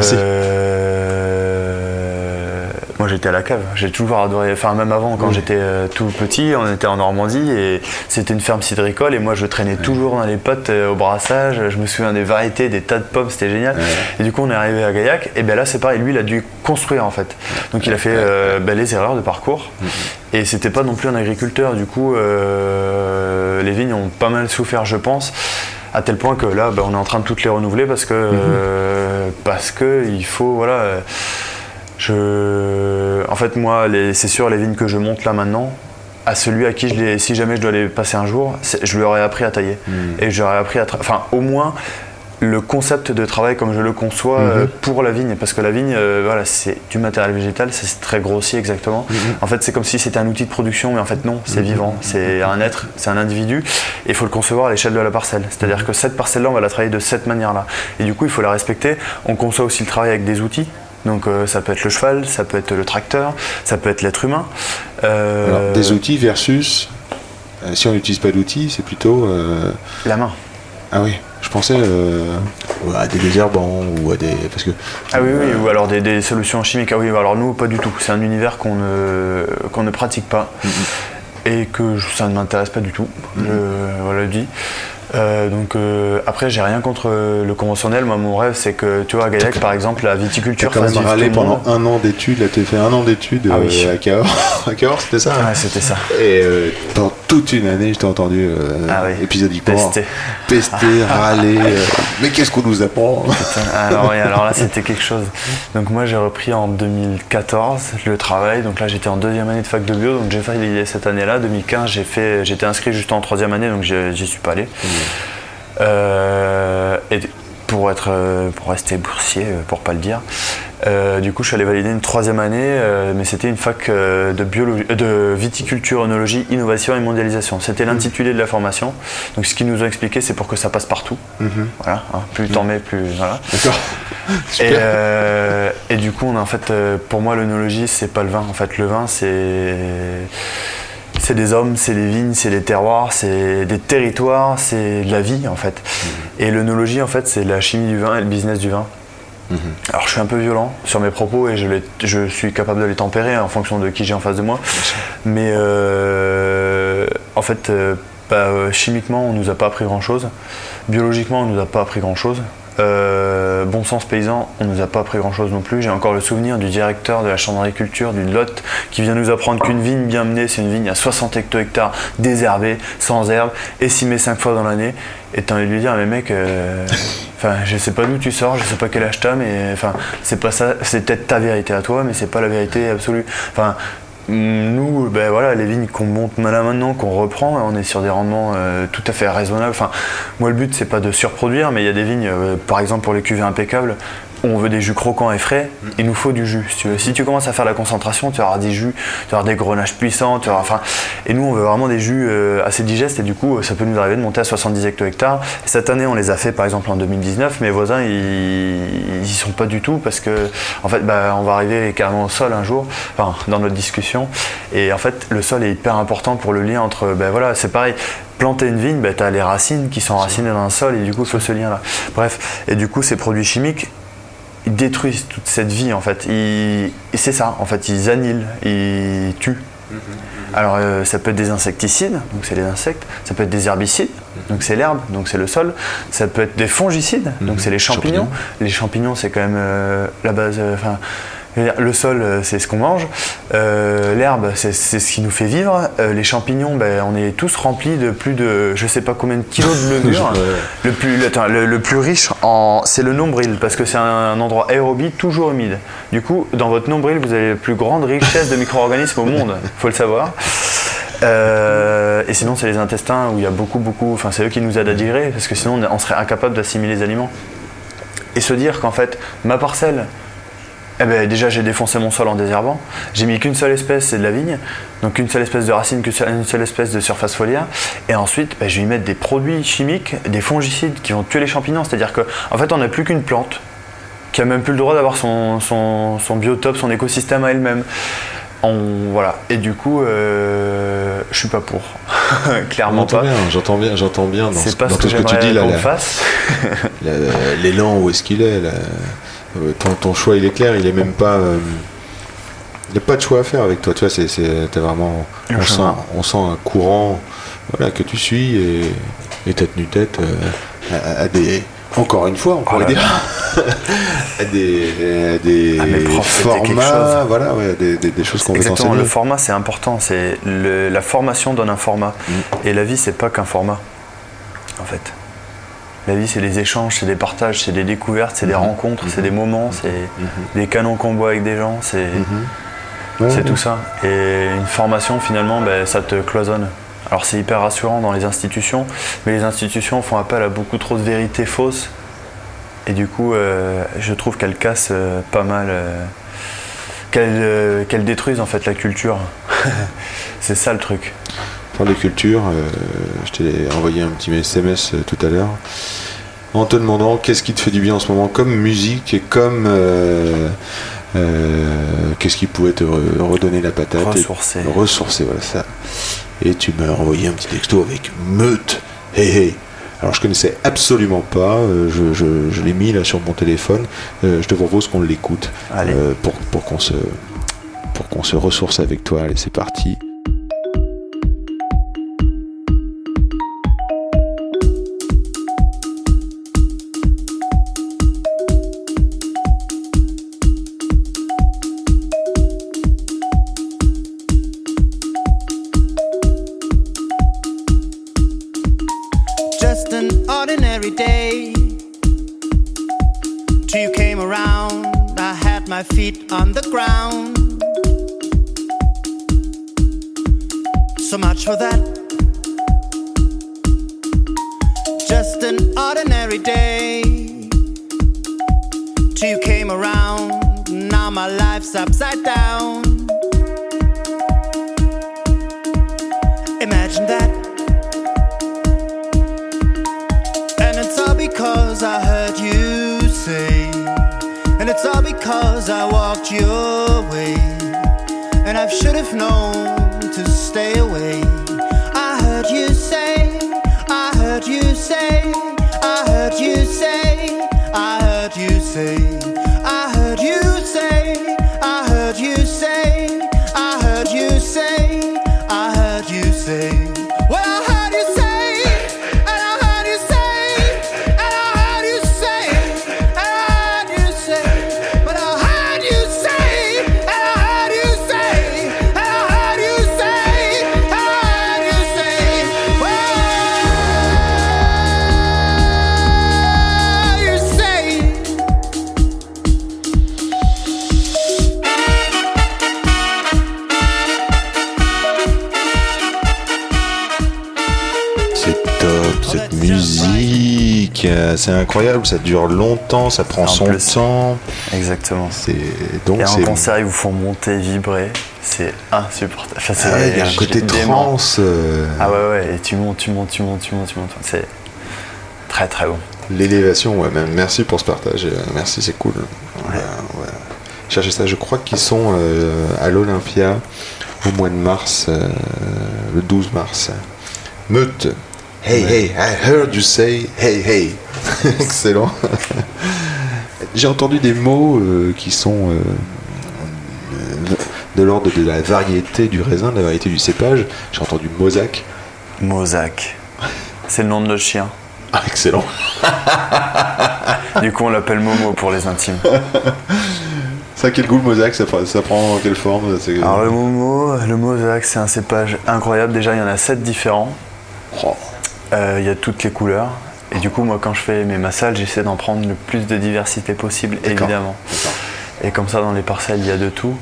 moi j'étais à la cave. J'ai toujours adoré. Enfin, même avant, quand j'étais euh, tout petit, on était en Normandie et c'était une ferme cidricole. Et moi, je traînais toujours dans les potes euh, au brassage. Je me souviens des variétés, des tas de pommes, c'était génial. Et du coup, on est arrivé à Gaillac. Et bien là, c'est pareil. Lui, il a dû construire en fait. Donc, il a fait euh, ben, les erreurs de parcours. Et c'était pas non plus un agriculteur. Du coup, les vignes ont pas mal souffert, je pense. À tel point que là, ben, on est en train de toutes les renouveler parce que, euh, parce que il faut, voilà. je, en fait, moi, c'est sûr, les vignes que je monte là maintenant, à celui à qui je les, si jamais je dois les passer un jour, je lui aurais appris à tailler. Et j'aurais appris à, enfin, au moins le concept de travail comme je le conçois euh, pour la vigne, parce que la vigne, euh, voilà, c'est du matériel végétal, c'est très grossier exactement. En fait, c'est comme si c'était un outil de production, mais en fait non, c'est vivant, c'est un être, c'est un individu, et il faut le concevoir à l'échelle de la parcelle. C'est-à-dire que cette parcelle-là, on va la travailler de cette manière-là, et du coup, il faut la respecter. On conçoit aussi le travail avec des outils. Donc euh, ça peut être le cheval, ça peut être le tracteur, ça peut être l'être humain. Euh, Alors, des outils versus. si on n'utilise pas d'outils, c'est plutôt. La main. Ah oui, je pensais euh, à des désherbants ou à des. Parce que. Ah oui, oui, ou alors des, des solutions chimiques. Ah oui, alors nous, pas du tout. C'est un univers qu'on ne, qu'on ne pratique pas et que je- ça ne m'intéresse pas du tout. Je voilà, le dis. Euh, donc euh, après, j'ai rien contre euh, le conventionnel. Moi, mon rêve, c'est que tu vois, à Gaillac, par exemple, la viticulture quand fasse même râlé pendant un an d'études, là tu as fait un an d'études Ah oui. euh, à Cahors, [laughs] à Cahors, c'était ça hein Ouais, c'était ça. Et euh, toute une année, je t'ai entendu euh, Ah oui. épisodiquement Pester. pester, râler. euh, mais qu'est-ce qu'on nous apprend? Alors, oui, alors là, c'était quelque chose. Donc moi, j'ai repris en 2014 le travail. Donc là, j'étais en deuxième année de fac de bio. Donc j'ai validé cette année-là. 2015, j'ai fait, j'étais inscrit juste en troisième année, donc j'y suis pas allé. Euh, et pour être, euh, pour rester boursier, euh, pour pas le dire. Euh, du coup, je suis allé valider une troisième année, euh, mais c'était une fac euh, de, biologie, de viticulture, œnologie, innovation et mondialisation. C'était l'intitulé de la formation. Donc, ce qu'ils nous ont expliqué, c'est pour que ça passe partout. Voilà, hein, plus t'en mets, plus voilà. D'accord. [laughs] Et, et du coup, on a, en fait, pour moi, l'œnologie, c'est pas le vin. En fait, le vin, c'est c'est des hommes, c'est des vignes, c'est des terroirs, c'est des territoires, c'est de la vie en fait. Et l'œnologie, en fait, c'est la chimie du vin et le business du vin. Alors, je suis un peu violent sur mes propos et je, les- je suis capable de les tempérer en fonction de qui j'ai en face de moi. Mais euh, en fait, euh, bah, euh, chimiquement, on nous a pas appris grand chose. Biologiquement, on nous a pas appris grand chose. Euh, bon sens paysan, on nous a pas appris grand chose non plus. J'ai encore le souvenir du directeur de la chambre d'agriculture d'une Lotte qui vient nous apprendre qu'une vigne bien menée, c'est une vigne à 60 hecto-hectares, désherbée, sans herbe, essimée 5 fois dans l'année. Et t'as envie de lui dire, mais mec, euh, je sais pas d'où tu sors, je sais pas quel âge t'as, mais c'est peut-être ta vérité à toi, mais c'est pas la vérité absolue. Nous, ben voilà, les vignes qu'on monte là maintenant, qu'on reprend, on est sur des rendements euh, tout à fait raisonnables. Enfin, moi, le but, c'est pas de surproduire, mais il y a des vignes, euh, par exemple pour les cuvées impeccables, on veut des jus croquants et frais, il nous faut du jus. Si tu, veux. Si tu commences à faire la concentration, tu auras des jus, tu auras des grenages puissants, tu auras, enfin, et nous on veut vraiment des jus euh, assez digestes et du coup ça peut nous arriver de monter à 70 hecto-hectares. Cette année on les a fait par exemple en 2019, mes voisins ils, ils y sont pas du tout parce que en fait bah, on va arriver carrément au sol un jour, enfin dans notre discussion, et en fait le sol est hyper important pour le lien entre, ben voilà c'est pareil, planter une vigne, ben, tu as les racines qui sont enracinées dans le sol et du coup il faut ce lien là. Bref, et du coup ces produits chimiques ils détruisent toute cette vie en fait. Ils- c'est ça, en fait, ils annihilent, ils tuent. Alors euh, ça peut être des insecticides, donc c'est les insectes, ça peut être des herbicides, donc c'est l'herbe, donc c'est le sol, ça peut être des fongicides, donc c'est les champignons. Les champignons c'est quand même euh, la base, euh, enfin le sol euh, c'est ce qu'on mange, Euh, l'herbe c'est ce qui nous fait vivre, Euh, les champignons ben, on est tous remplis de plus de je sais pas combien de kilos de [laughs] levure. Le plus, le, attends, le- le plus riche, en, c'est le nombril, parce que c'est un, endroit aérobie toujours humide. Du coup, dans votre nombril, vous avez la plus grande richesse de micro-organismes au monde, [laughs] faut le savoir. Euh, et sinon, c'est les intestins où il y a beaucoup, beaucoup. Enfin, c'est eux qui nous aident à digérer, parce que sinon, on, on serait incapable d'assimiler les aliments. Et se dire qu'en fait, ma parcelle, eh ben, déjà, j'ai défoncé mon sol en désherbant. J'ai mis qu'une seule espèce, c'est de la vigne. Donc, une seule espèce de racine, qu'une seule- une seule espèce de surface foliaire. Et ensuite, ben, je vais y mettre des produits chimiques, des fongicides qui vont tuer les champignons. C'est-à-dire qu'en en fait, on n'a plus qu'une plante qui a même plus le droit d'avoir son, son, son biotope, son écosystème à elle-même. On, voilà. Et du coup, euh, je suis pas pour. [laughs] Clairement pas. bien, j'entends bien, j'entends bien dans, ce- C'est pas dans ce tout que ce que tu dis là. la- [laughs] L'élan, où est-ce qu'il est là? Ton, ton choix, il est clair, il est même pas. euh, il n'y a pas de choix à faire avec toi. Tu vois, c'est, vraiment. On sent, on sent un courant voilà, que tu suis et, et t'as tenu tête euh, à, à des. Encore une fois, on pourrait Oh là dire. [laughs] à des, à des quelque formats, voilà, ouais, des, des- des choses qu'on veut Exactement, le format c'est important. C'est le- la formation donne un format. Mm. Et la vie c'est pas qu'un format, en fait. La vie c'est des échanges, c'est des partages, c'est des découvertes, c'est des Mm-hmm. rencontres, c'est des moments, c'est des canons qu'on boit avec des gens, c'est tout ça. Et une formation finalement, ben, ça te cloisonne. Alors c'est hyper rassurant dans les institutions, mais les institutions font appel à beaucoup trop de vérités fausses. Et du coup, euh, je trouve qu'elles cassent euh, pas mal, euh, qu'elles euh, qu'elles détruisent en fait la culture. [laughs] c'est ça le truc. Parle de culture, euh, je t'ai envoyé un petit SMS euh, tout à l'heure. En te demandant qu'est-ce qui te fait du bien en ce moment comme musique et comme euh, euh, qu'est-ce qui pouvait te re- redonner la patate et- Ressourcer. ressourcer voilà ça. Et tu m'as envoyé un petit texto avec meute. Hey hey. Alors je connaissais absolument pas euh, je, je- je l'ai mis là sur mon téléphone. Euh, je te propose qu'on l'écoute Allez. euh, pour, pour qu'on se pour qu'on se ressource avec toi. Allez c'est parti c'est incroyable, ça dure longtemps, ça prend En son plus. temps. Exactement. C'est donc Et en concert, ils vous font monter, vibrer. C'est insupportable. Ah ouais, il y a un côté trance. euh, Ah ouais, ouais. Et tu montes, tu montes, tu montes, tu montes, tu montes. C'est très, très bon. L'élévation, ouais, même. Merci pour ce partage. euh, Merci, c'est cool. Ouais, ouais. Cherchez ça. Je crois qu'ils sont euh, à l'Olympia au mois de mars, euh, le 12 mars. Meute. Hey, hey, I heard you say hey, hey. [laughs] Excellent. J'ai entendu des mots euh, qui sont euh, de l'ordre de la variété du raisin, de la variété du cépage. J'ai entendu mosaque. Mosaque. C'est le nom de notre chien. Ah, excellent. Du coup, on l'appelle Momo pour les intimes. [laughs] Ça, quel goût le mosaque ça, prend- ça prend quelle forme? Alors le Momo, le Mosaque, c'est un cépage incroyable. Déjà, il y en a 7 différents. Oh. Euh, Il y a toutes les couleurs. Et du coup, moi, quand je fais mes massages, j'essaie d'en prendre le plus de diversité possible, évidemment. Et comme ça, dans les parcelles, il y a de tout.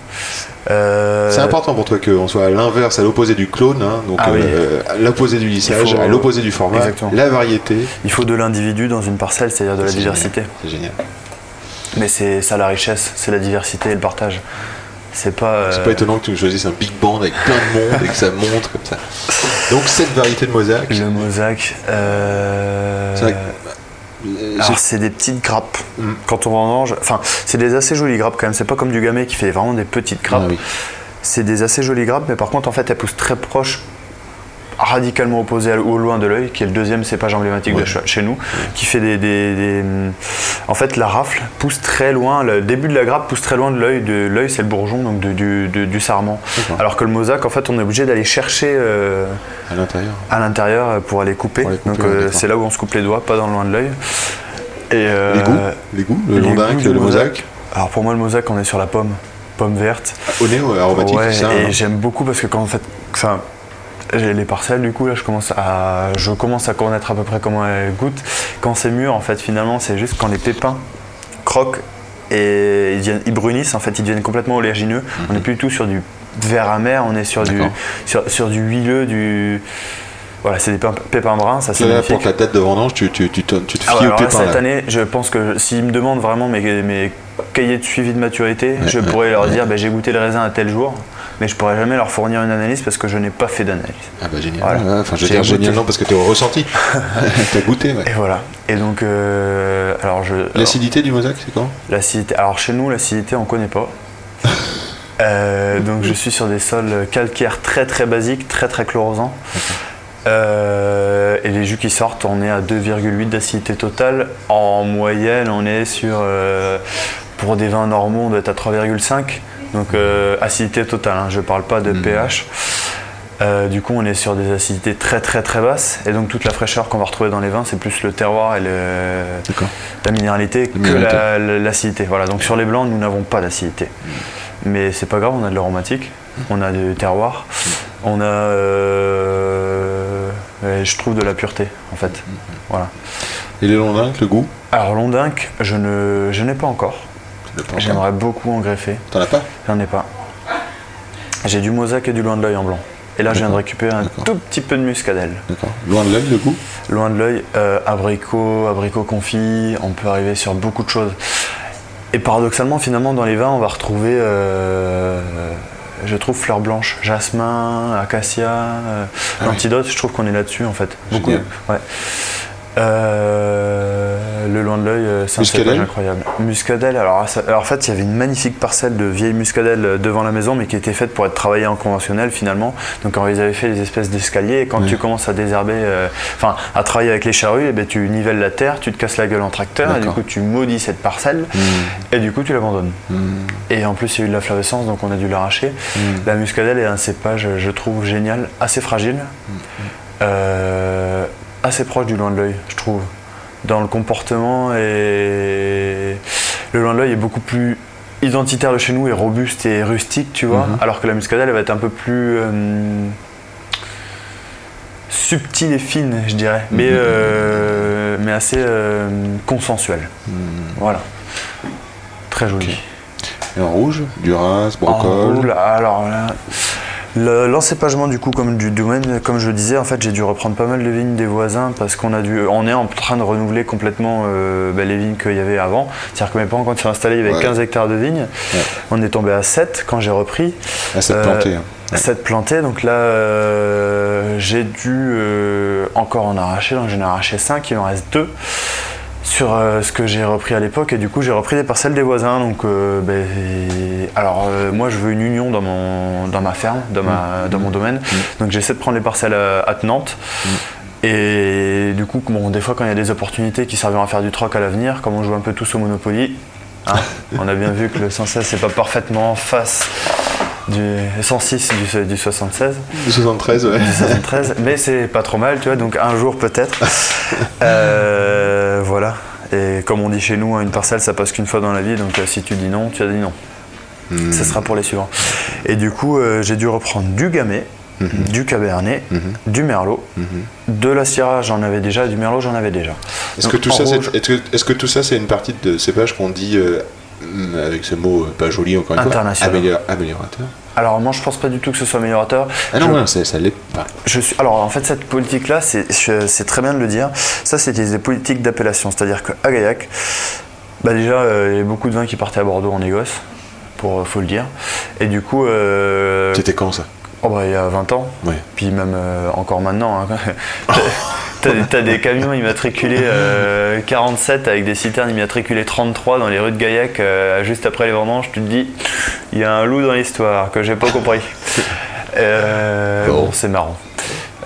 Euh, C'est important pour toi qu'on soit à l'inverse, à l'opposé du clone, hein, donc Ah oui. euh, à l'opposé du lissage, faut- à l'opposé du format, Exactement. la variété. Il faut de l'individu dans une parcelle, c'est-à-dire de la diversité. C'est génial. Mais c'est ça la richesse, c'est la diversité et le partage. C'est pas. C'est euh, pas étonnant que tu choisisses un big band avec plein de monde et que ça monte comme ça. Donc cette variété de mosaque, Le mosaque. euh, C'est euh, Alors c'est- des petites grappes. Mm. Quand on vendange, enfin c'est des assez jolies grappes quand même. C'est pas comme du gamay qui fait vraiment des petites grappes. Ah oui. C'est des assez jolies grappes, mais par contre en fait elles poussent très proches, radicalement opposées à- au loin de l'œil, qui est le deuxième cépage emblématique de Ouais. chez nous, qui fait des, des- des- En fait la rafle pousse très loin, le début de la grappe pousse très loin de l'œil. De l'œil c'est le bourgeon donc de- du, du- du sarment. Alors que le mosaque en fait on est obligé d'aller chercher. euh, à l'intérieur. à l'intérieur euh, pour aller couper. Pour aller couper, Donc euh, c'est là où on se coupe les doigts, pas dans le loin de l'œil. Et euh, Les goûts, les goûts, le du le mosaque, Alors pour moi le mosaque on est sur la pomme, pomme verte. au nez aromatique, Ouais, c'est ça. et hein. j'aime beaucoup parce que quand en fait, j'ai les parcelles du coup là je commence à, je commence à connaître à peu près comment elles goûtent. Quand c'est mûr en fait finalement c'est juste quand les pépins croquent et ils, deviennent- ils brunissent en fait ils deviennent complètement oléagineux. On n'est plus du tout sur du vert amer, on est sur du, Mhm. Sur, sur du huileux, du voilà c'est des pépins, pépins bruns, ça c'est magnifique. pour ta date de vendange, tu, tu, tu, te, tu te Ah fies ouais, au alors là, pépin cette là. année, je pense que s'ils me demandent vraiment mes, mes cahiers de suivi de maturité, je ouais, pourrais leur dire bah, j'ai goûté le raisin à tel jour, mais je pourrais jamais leur fournir une analyse parce que je n'ai pas fait d'analyse. Ah bah génial. Voilà. Ouais, Enfin, je veux dire génial non parce que tu as ressenti. [laughs] tu as goûté. ouais. Et voilà. Et donc, euh, alors je. L'acidité du mosaque, c'est quoi L'acidité. Alors chez nous, l'acidité, on connaît pas. [laughs] Euh, donc je suis sur des sols calcaires très très basiques, très très chlorosants. Euh, et les jus qui sortent, on est à 2,8 d'acidité totale. En moyenne, on est sur, pour des vins normaux, on doit être à 3,5. Donc euh, acidité totale, hein, je ne parle pas de pH. Euh, du coup, on est sur des acidités très très très basses. Et donc toute la fraîcheur qu'on va retrouver dans les vins, c'est plus le terroir et le, la minéralité que la- l'acidité. Voilà, donc sur les blancs, nous n'avons pas d'acidité. Mais c'est pas grave, on a de l'aromatique, on a du terroir, on a, euh, je trouve, de la pureté en fait. Voilà. Et les londinques, le goût? Alors Londinque, je ne, je n'ai pas encore. J'aimerais beaucoup en greffer. T'en as pas J'en ai pas. J'ai du mosaque et du loin de l'œil en blanc. Et là, je viens de récupérer un tout petit peu de muscadelle. D'accord. Loin de l'œil, le goût Loin de l'œil, euh, abricot, abricot confit, on peut arriver sur beaucoup de choses. Et paradoxalement, finalement, dans les vins, on va retrouver, euh, je trouve, fleurs blanches, jasmin, acacia, euh, Ah l'antidote, je trouve qu'on est là-dessus en fait. Beaucoup. Ouais. Euh, le loin de l'œil, euh, c'est un cépage incroyable. Muscadelle, alors, ça- alors, en fait, il y avait une magnifique parcelle de vieille muscadelle euh, devant la maison, mais qui était faite pour être travaillée en conventionnel finalement. Donc, quand ils avaient fait les espèces d'escaliers, et quand Oui. tu commences à désherber, euh, enfin, à travailler avec les charrues, eh ben, tu nivelles la terre, tu te casses la gueule en tracteur, et du coup, tu maudis cette parcelle, et du coup, tu l'abandonnes. Hmm. Et en plus, il y a eu de la flavescence, donc on a dû l'arracher. La muscadelle est un cépage, je trouve, génial, assez fragile, euh, assez proche du loin de l'œil, je trouve. Dans le comportement, et le loin de l'œil est beaucoup plus identitaire de chez nous et robuste et rustique, tu vois, alors que la muscadelle, elle va être un peu plus euh, subtile et fine, je dirais, mais, euh, mais assez euh, consensuelle. Voilà. Très joli. Et en rouge Duras, brocol rouge, alors là, L'encépagement du coup comme du domaine, comme je le disais, en fait j'ai dû reprendre pas mal de vignes des voisins parce qu'on a dû, on est en train de renouveler complètement euh, bah, les vignes qu'il y avait avant. C'est-à-dire que mes parents quand ils sont installés, il y avait Ouais. 15 hectares de vignes. On est tombé à 7 quand j'ai repris. Euh, plantait. hein. Ouais. 7 plantés, donc là euh, j'ai dû euh, encore en arracher, donc j'en ai arraché 5, il en reste 2 sur euh, ce que j'ai repris à l'époque et du coup j'ai repris des parcelles des voisins donc euh, ben, alors euh, moi je veux une union dans mon dans ma ferme dans ma dans mon domaine. Donc j'essaie de prendre les parcelles attenantes et du coup bon des fois quand il y a des opportunités qui serviront à faire du troc à l'avenir comme on joue un peu tous au Monopoly hein, [laughs] on a bien vu que le 116 c'est pas parfaitement en face du 106 du, du 76 Du 73, ouais. du 73, mais c'est pas trop mal, tu vois, donc un jour peut-être. [laughs] Euh, voilà. Et comme on dit chez nous, hein, une parcelle ça passe qu'une fois dans la vie, donc euh, si tu dis non, tu as dit non. Hmm. Ce sera pour les suivants. Et du coup, euh, j'ai dû reprendre du gamay, Mhm. du cabernet, du merlot, de la syrah j'en avais déjà, du merlot j'en avais déjà. Est-ce que, tout ça, rouge, est-ce, que, tout ça, c'est une partie de cépage qu'on dit, euh, avec ce mot euh, pas joli encore une fois, améliorateur Alors moi je pense pas du tout que ce soit améliorateur. Ah non, Je- c'est- ça l'est pas. Je suis, alors en fait cette politique-là, c'est, très bien de le dire, ça c'était des politiques d'appellation, c'est-à-dire qu'à Gaillac, bah déjà euh, il y a beaucoup de vins qui partaient à Bordeaux en négoce, pour, faut le dire, et du coup, euh, C'était quand ça? oh bah, il y a 20 ans, Ouais. puis même euh, encore maintenant, hein. [laughs] T'as- t'as des camions immatriculés euh, 47 avec des citernes immatriculées 33 dans les rues de Gaillac euh, juste après les vendanges. Tu te dis, il y a un loup dans l'histoire que j'ai pas compris. Euh, Bon. c'est marrant.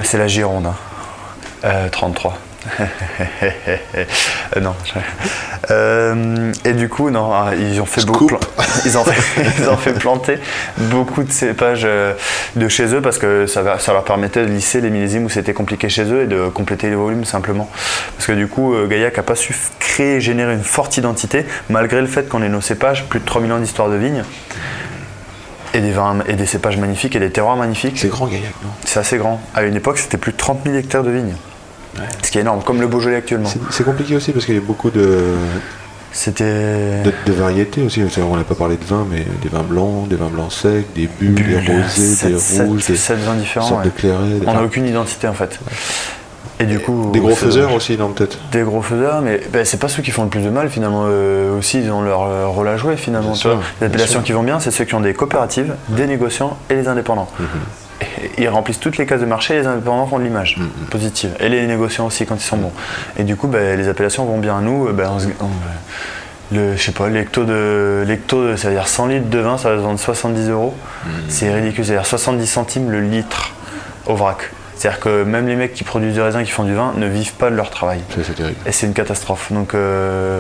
C'est la Gironde. hein. Euh, 33. [laughs] Non. je- Euh, et du coup, non, ah, ils ont fait Scoop. beaucoup. plan- [laughs] Ils ont fait, ils ont fait planter beaucoup de cépages euh, de chez eux parce que ça, leur permettait de lisser les millésimes où c'était compliqué chez eux et de compléter les volumes simplement. Parce que du coup, euh, Gaillac n'a pas su créer, générer une forte identité malgré le fait qu'on ait nos cépages, plus de 3000 ans d'histoire de vigne. Et des, vins, et des cépages magnifiques et des terroirs magnifiques. C'est grand Gaillac, non? C'est assez grand. À une époque, c'était plus de 30 000 hectares de vignes. Ce qui est énorme, comme le Beaujolais actuellement. c'est, compliqué aussi parce qu'il y a beaucoup de, C'était. de, de variétés aussi. On n'a pas parlé de vin, mais des vins blancs, des vins blancs secs, des bulles, des rosés, des rouges, des 7 vins différents. sortes ouais. de clairets. des- On n'a aucune identité en fait. Et du coup. Des gros faiseurs aussi, non, peut-être Des gros faiseurs, mais ben, c'est pas ceux qui font le plus de mal finalement. Eux aussi, ils ont leur euh, rôle à jouer finalement. Sûr. Les appellations qui vont bien, c'est ceux qui ont des coopératives, des négociants et les indépendants. Mhm. Ils remplissent toutes les cases de marché, les indépendants font de l'image Mhm. positive. Et les négociants aussi quand ils sont bons. Et du coup, ben, les appellations vont bien. Nous, ben, on se- on- le, je sais pas, l'hecto de, l'hecto de, c'est-à-dire 100 litres de vin, ça va se vendre 70 euros. Mhm. C'est ridicule, c'est-à-dire 70 centimes le litre au vrac. C'est-à-dire que même les mecs qui produisent du raisin, qui font du vin, ne vivent pas de leur travail. C'est terrible. Et c'est une catastrophe. Donc, euh,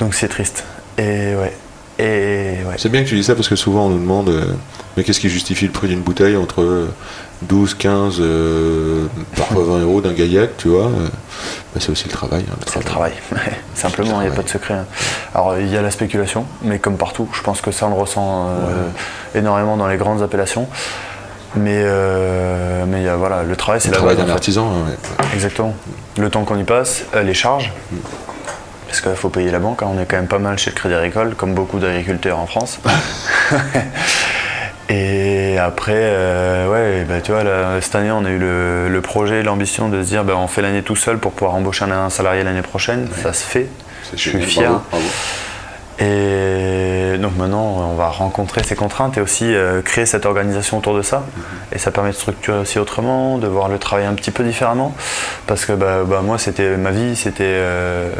donc c'est triste. Et ouais. Ouais. C'est bien que tu dis ça parce que souvent on nous demande euh, mais qu'est-ce qui justifie le prix d'une bouteille entre euh, 12, 15, euh, parfois 20 euros d'un gaillac, tu vois euh, bah, C'est aussi le travail. hein, C'est le travail. [laughs] Simplement, il n'y a pas de secret. hein. Alors, il y a la spéculation, mais comme partout, je pense que ça, on le ressent euh, énormément dans les grandes appellations. Mais, euh, mais voilà, le travail, c'est Le la travail d'un artisan, hein. Exactement. Le temps qu'on y passe, euh, les charges, parce qu'il faut payer la banque, hein, on est quand même pas mal chez le Crédit Agricole, comme beaucoup d'agriculteurs en France. [laughs] Et après, euh, ouais, bah, tu vois, là, cette année, on a eu le, le projet, l'ambition de se dire, bah, on fait l'année tout seul pour pouvoir embaucher un, un salarié l'année prochaine. Ça se fait. Je suis fier. bravo, bravo. Et donc maintenant, on va rencontrer ces contraintes et aussi euh, créer cette organisation autour de ça. Et ça permet de structurer aussi autrement, de voir le travail un petit peu différemment. Parce que bah, bah, moi, c'était ma vie, c'était euh,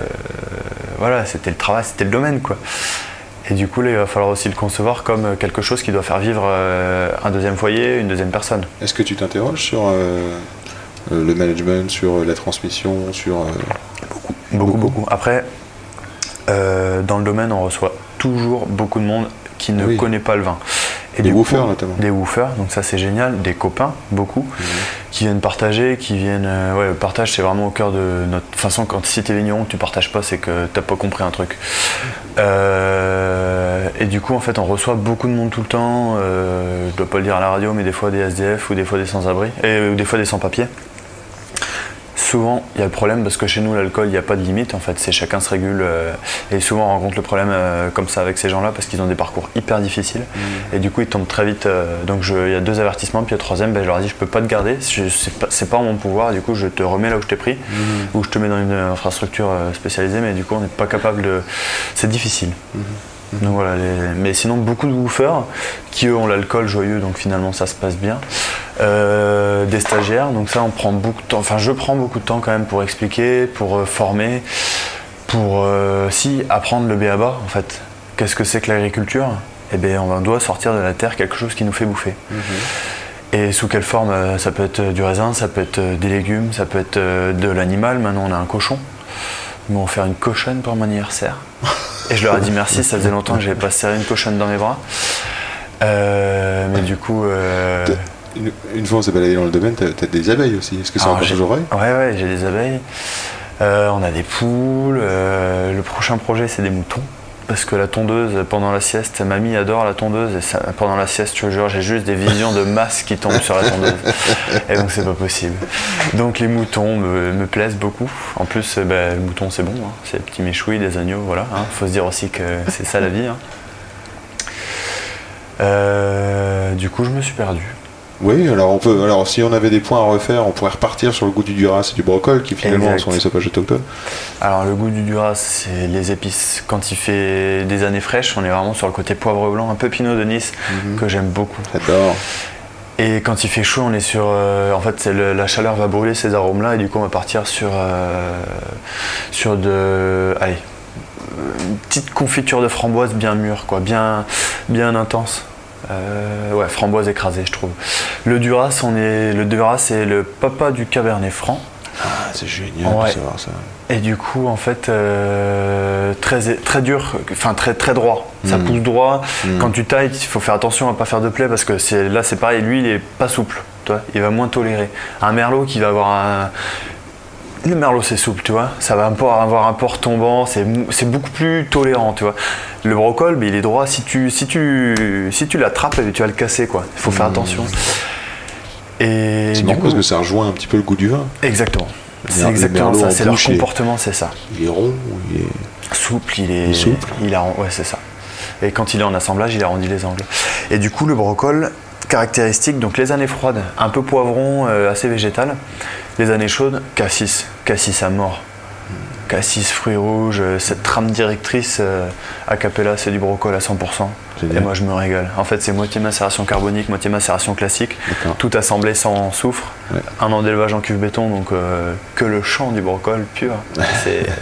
voilà, c'était le travail, c'était le domaine, quoi. Et du coup, là, il va falloir aussi le concevoir comme quelque chose qui doit faire vivre euh, un deuxième foyer, une deuxième personne. Est-ce que tu t'interroges sur le management, sur la transmission, sur euh, Beaucoup, beaucoup. Après, euh, dans le domaine, on reçoit toujours beaucoup de monde qui ne Oui. connaît pas le vin. Et Des woofers, notamment. Des woofers, donc ça c'est génial. Des copains, beaucoup, qui viennent partager, qui viennent. euh, ouais, le partage c'est vraiment au cœur de notre façon. Quand si t'es vigneron, que tu partages pas, c'est que t'as pas compris un truc. Euh, et du coup, en fait, on reçoit beaucoup de monde tout le temps. Euh, je dois pas le dire à la radio, mais des fois des SDF ou des fois des sans-abri, et ou des fois des sans-papiers souvent, il y a le problème parce que chez nous, l'alcool, il n'y a pas de limite. En fait, c'est chacun se régule. euh, et souvent, on rencontre le problème euh, comme ça avec ces gens-là parce qu'ils ont des parcours hyper difficiles. Et du coup, ils tombent très vite. euh, donc, il y a deux avertissements. Puis, le troisième, ben, je leur dis, je peux pas te garder. C'est pas, pas en mon pouvoir. Du coup, je te remets là où je t'ai pris ou je te mets dans une infrastructure spécialisée. Mais du coup, on n'est pas capable de. C'est difficile. Donc voilà, les- mais sinon beaucoup de woofers qui eux ont l'alcool joyeux, donc finalement ça se passe bien. Euh, des stagiaires, donc ça on prend beaucoup de temps, enfin je prends beaucoup de temps quand même pour expliquer, pour euh, former, pour euh, si apprendre le béaba en fait. Qu'est-ce que c'est que l'agriculture? Eh bien on doit sortir de la terre quelque chose qui nous fait bouffer. Et sous quelle forme? Euh, Ça peut être du raisin, ça peut être euh, des légumes, ça peut être euh, de l'animal. Maintenant, on a un cochon. Ils m'ont offert une cochonne pour mon anniversaire. [laughs] Et je leur ai dit merci, ça faisait longtemps que j'avais pas serré une cochonne dans mes bras. Euh, mais du coup. euh, Une, une fois on s'est baladé dans le domaine, t'as as des abeilles aussi. Est-ce que c'est alors, encore toujours vrai Ouais, ouais, j'ai des abeilles. Euh, on a des poules. le prochain projet, c'est des moutons. Parce que la tondeuse, pendant la sieste, mamie adore la tondeuse. Et ça- pendant la sieste, je jure, j'ai juste des visions de masses qui tombent sur la tondeuse. Et donc, c'est pas possible. Donc, les moutons me, plaisent beaucoup. En plus, euh, bah, le mouton, c'est bon. hein. C'est des petits méchouilles, des agneaux, voilà. hein. Faut se dire aussi que c'est ça la vie. hein. Euh, du coup, je me suis perdu. Oui, alors on peut. Alors si on avait des points à refaire, on pourrait repartir sur le goût du duras et du brocol, qui finalement Exact. sont les cépages autochtones. Alors le goût du Duras, c'est les épices. Quand il fait des années fraîches, on est vraiment sur le côté poivre blanc, un peu pinot de Nice, que j'aime beaucoup. J'adore. Et quand il fait chaud, on est sur... euh, en fait, le- la chaleur va brûler ces arômes-là, et du coup, on va partir sur, euh, sur de... Allez, une petite confiture de framboise bien mûre, quoi, bien, bien intense. Euh, ouais, framboise écrasée, je trouve. Le Duras, on est, le Duras, c'est le papa du Cabernet Franc. Ah, c'est génial Ouais. de savoir ça. Et du coup, en fait, euh, très, très dur, enfin très, très droit. Ça Mm. pousse droit. Mm. Quand tu tailles, il faut faire attention à pas faire de plaies parce que c'est, là, c'est pareil. Lui, il est pas souple. Il va moins tolérer. Un merlot qui va avoir un. Le merlot, c'est souple, tu vois. Ça va avoir un port tombant. C'est, beaucoup plus tolérant, tu vois. Le brocol, mais il est droit. Si tu, si tu, si tu l'attrapes, eh tu vas le casser, quoi. Il faut faire attention. Et C'est marrant coup, parce que ça rejoint un petit peu le goût du vin. exactement. C'est exactement ça. C'est leur comportement, c'est ça. Il est rond, il est. Souple, il est, Il est souple. Il a, ouais, c'est ça. Et quand il est en assemblage, il arrondit les angles. Et du coup, le brocol, caractéristique, donc les années froides, un peu poivron, euh, assez végétal. Les années chaudes, cassis, cassis à mort. Cassis, fruits rouges, euh, cette trame directrice euh, a cappella, c'est du brocol à 100%. Génial. Et moi, je me régale. En fait, c'est moitié macération carbonique, moitié macération classique. Tout assemblé sans soufre. Ouais. Un an d'élevage en cuve béton, donc euh, que le champ du brocol pur.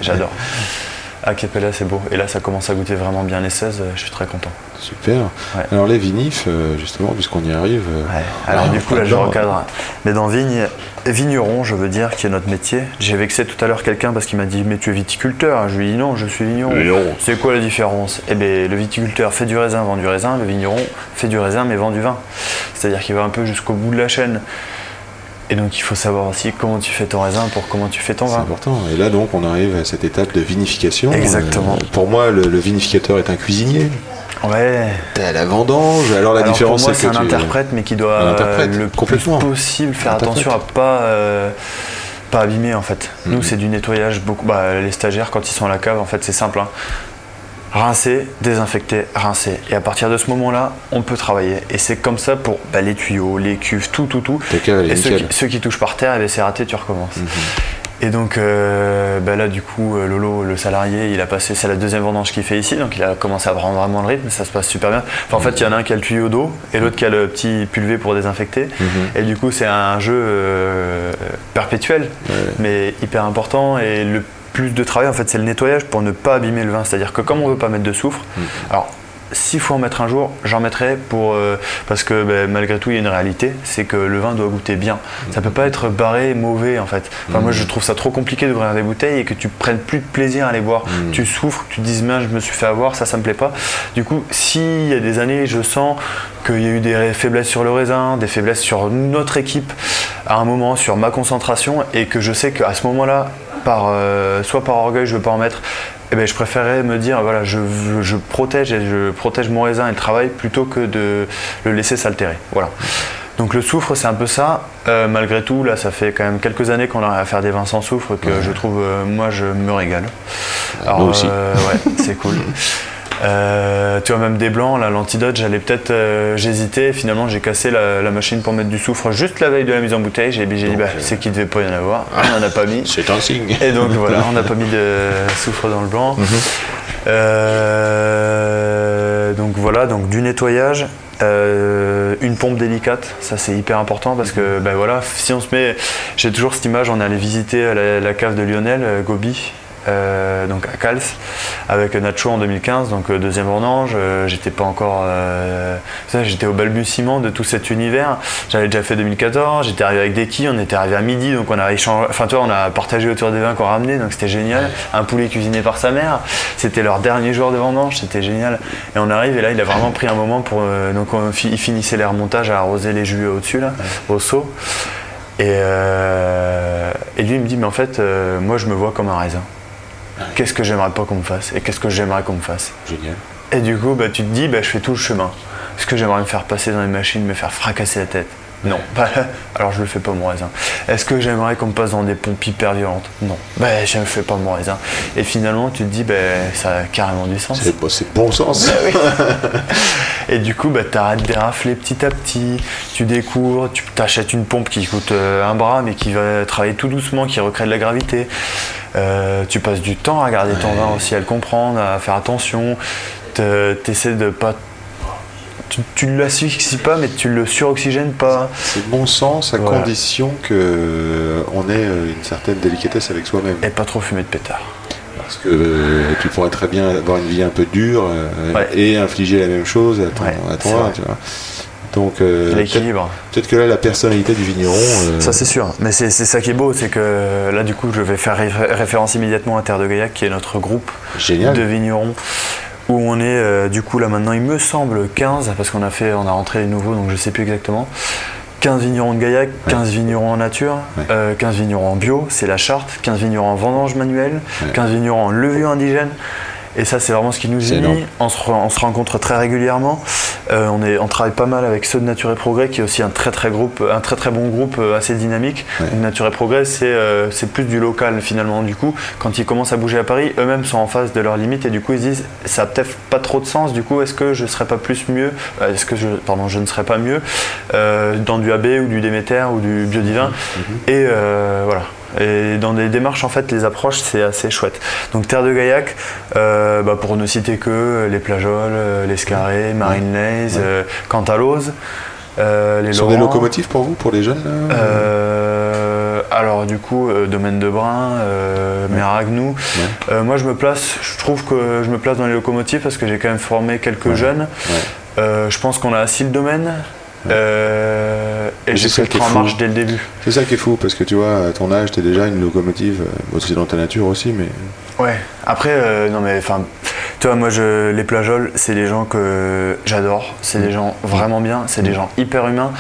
J'adore. [laughs] À Capella, c'est beau. Et là, ça commence à goûter vraiment bien les 16. euh, Je suis très content. Super. Ouais. Alors les vinifs, euh, justement, puisqu'on y arrive. euh, Ouais. Alors, du coup, là, je recadre. Mais dans vigne, vigneron, je veux dire, qui est notre métier. J'ai vexé tout à l'heure quelqu'un parce qu'il m'a dit Mais tu es viticulteur Je lui ai dit Non, je suis vigneron. Vigneron. C'est quoi la différence? Eh bien, le viticulteur fait du raisin, vend du raisin. Le vigneron fait du raisin, mais vend du vin. C'est-à-dire qu'il va un peu jusqu'au bout de la chaîne. Et donc, il faut savoir aussi comment tu fais ton raisin pour comment tu fais ton C'est vin. important. Et là, donc, on arrive à cette étape de vinification. Exactement. Euh, pour moi, le, le vinificateur est un cuisinier. Ouais. T'es à la vendange. Alors la Alors différence, pour moi, c'est c'est que un tu- interprète, mais qui doit Un euh, le plus possible faire Un attention à pas euh, pas abîmer en fait. Mhm. Nous, c'est du nettoyage beaucoup. Bah, les stagiaires, quand ils sont à la cave, en fait, c'est simple. hein. Rincer, désinfecter, rincer. Et à partir de ce moment-là, on peut travailler. Et c'est comme ça pour bah, les tuyaux, les cuves, tout, tout, tout. Et ceux qui, ceux qui touchent par terre, eh ben, c'est raté, tu recommences. Mhm. Et donc euh, bah là du coup euh, Lolo le salarié il a passé c'est la deuxième vendange qu'il fait ici donc il a commencé à prendre vraiment le rythme ça se passe super bien. Enfin, en fait il y en a un qui a le tuyau d'eau et l'autre qui a le petit pulvé pour désinfecter Mhm. et du coup c'est un jeu euh, perpétuel Ouais. mais hyper important et le plus de travail en fait c'est le nettoyage pour ne pas abîmer le vin c'est à dire que comme on veut pas mettre de soufre Mhm. alors s'il faut en mettre un jour, j'en mettrai pour euh, parce que ben, malgré tout il y a une réalité, c'est que le vin doit goûter bien. Ça peut pas être barré mauvais en fait. Enfin, Moi je trouve ça trop compliqué d'ouvrir des bouteilles et que tu prennes plus de plaisir à les boire. Mm. Tu souffres, tu te mince je me suis fait avoir, ça ça me plaît pas. Du coup s'il y a des années je sens qu'il y a eu des faiblesses sur le raisin, des faiblesses sur notre équipe à un moment, sur ma concentration et que je sais qu'à ce moment-là, par, euh, soit par orgueil je veux pas en mettre, eh ben, je préférais me dire voilà je, je protège et je protège mon raisin et le travail plutôt que de le laisser s'altérer. Voilà. Donc le soufre, c'est un peu ça. Euh, malgré tout, là, ça fait quand même quelques années qu'on arrive à faire des vins sans soufre que je trouve, euh, moi, je me régale. Alors, moi aussi. euh, ouais, c'est cool. [laughs] Euh, tu vois, même des blancs, là, l'antidote, j'allais peut-être. euh, J'hésitais. Finalement, j'ai cassé la, la machine pour mettre du soufre juste la veille de la mise en bouteille. J'ai j'ai dit, bah, c'est qu'il devait pas y en avoir. on en a pas mis. C'est un signe. Et donc voilà, [laughs] on n'a pas mis de soufre dans le blanc. Euh, donc voilà, donc du nettoyage, euh, une pompe délicate, ça c'est hyper important parce que ben voilà, si on se met, j'ai toujours cette image, on est allé visiter la, la cave de Lionel euh, Gobi. Euh, donc à Cals avec Nacho en 2015 donc euh, deuxième vendange. Euh, j'étais pas encore ça, j'étais au balbutiement de tout cet univers. J'avais déjà fait 2014 j'étais arrivé avec des quilles on était arrivé à midi donc on a échangé enfin toi on a partagé autour des vins qu'on ramenait donc c'était génial. Un poulet cuisiné par sa mère c'était leur dernier jour de vendange c'était génial. Et on arrive et là il a vraiment pris un moment pour donc on il finissait les remontages à arroser les jus au dessus là au seau. Et, euh, et lui il me dit mais en fait euh, moi je me vois comme un raisin qu'est-ce que j'aimerais pas qu'on me fasse et qu'est-ce que j'aimerais qu'on me fasse Génial. et du coup, bah, tu te dis, bah, je fais tout le chemin. Est-ce que j'aimerais me faire passer dans les machines, me faire fracasser la tête Non. Bah, alors je le fais pas mon raisin. Est-ce que j'aimerais qu'on me passe dans des pompes hyper violentes Non. Bah, je ne fais pas mon raisin. Et finalement, tu te dis, bah, ça a carrément du sens. C'est bon, c'est bon sens. [laughs] Et du coup, bah, tu arrêtes de rafler petit à petit, tu découvres, tu t'achètes une pompe qui coûte euh, un bras mais qui va travailler tout doucement, qui recrée de la gravité. Euh, tu passes du temps à regarder ton vin aussi, à le comprendre, à faire attention. Tu essaies de pas. Tu, ne l'asphyxies pas, mais tu le suroxygènes pas. C'est bon sens à Voilà. condition que euh, ait une certaine délicatesse avec soi-même. Et pas trop fumer de pétard. Parce que euh, tu pourrais très bien avoir une vie un peu dure euh, Ouais. et infliger la même chose à ton, Ouais, à ton c'est vin, vrai. tu vois. Donc euh, peut-être L'équilibre. peut-être que là la personnalité du vigneron. euh, Ça c'est sûr, mais c'est ça qui est beau, c'est que là du coup je vais faire ré- référence immédiatement à Terre de Gaillac qui est notre groupe Génial. de vignerons où on est euh, du coup là maintenant il me semble 15 parce qu'on a fait on a rentré les nouveaux donc je sais plus exactement 15 vignerons de Gaillac, 15 vignerons en nature, Ouais. euh, 15 vignerons en bio, c'est la charte, 15 vignerons en vendange manuelle, Ouais. 15 vignerons en levure indigène. Et ça, c'est vraiment ce qui nous unit. On se, re- on se rencontre très régulièrement. Euh, on, est, on travaille pas mal avec ceux de Nature et Progrès, qui est aussi un très très groupe, un très très bon groupe euh, assez dynamique. Ouais. Nature et Progrès, c'est euh, c'est plus du local finalement. Du coup, quand ils commencent à bouger à Paris, eux-mêmes sont en face de leurs limites et du coup ils se disent ça a peut-être pas trop de sens. Du coup, est-ce que je serais pas plus mieux Est-ce que je, pardon, je ne serais pas mieux euh, dans du AB ou du Déméter ou du Biodivin? Et euh, voilà. Et dans des démarches, en fait, les approches, c'est assez chouette. Donc, Terre de Gaillac, euh, bah, pour ne citer que les Plageoles, euh, les Scarrés, Marine Lays, euh, Cantalose, euh, les Ce sont des locomotives pour vous, pour les jeunes là Euh, alors du coup, euh, domaine de Brun, euh, Méragnou. Euh, moi je me place, je trouve que je me place dans les locomotives parce que j'ai quand même formé quelques jeunes. Ouais. Euh, je pense qu'on a assis le domaine. Euh, et j'ai fait le en marche dès le début. C'est ça qui est fou parce que tu vois, à ton âge, t'es déjà une locomotive. euh, c'est dans ta nature aussi, mais Ouais. Après, euh, non mais enfin, tu vois, moi je, les plageoles, c'est des gens que j'adore. C'est des gens vraiment bien. C'est des gens hyper humains.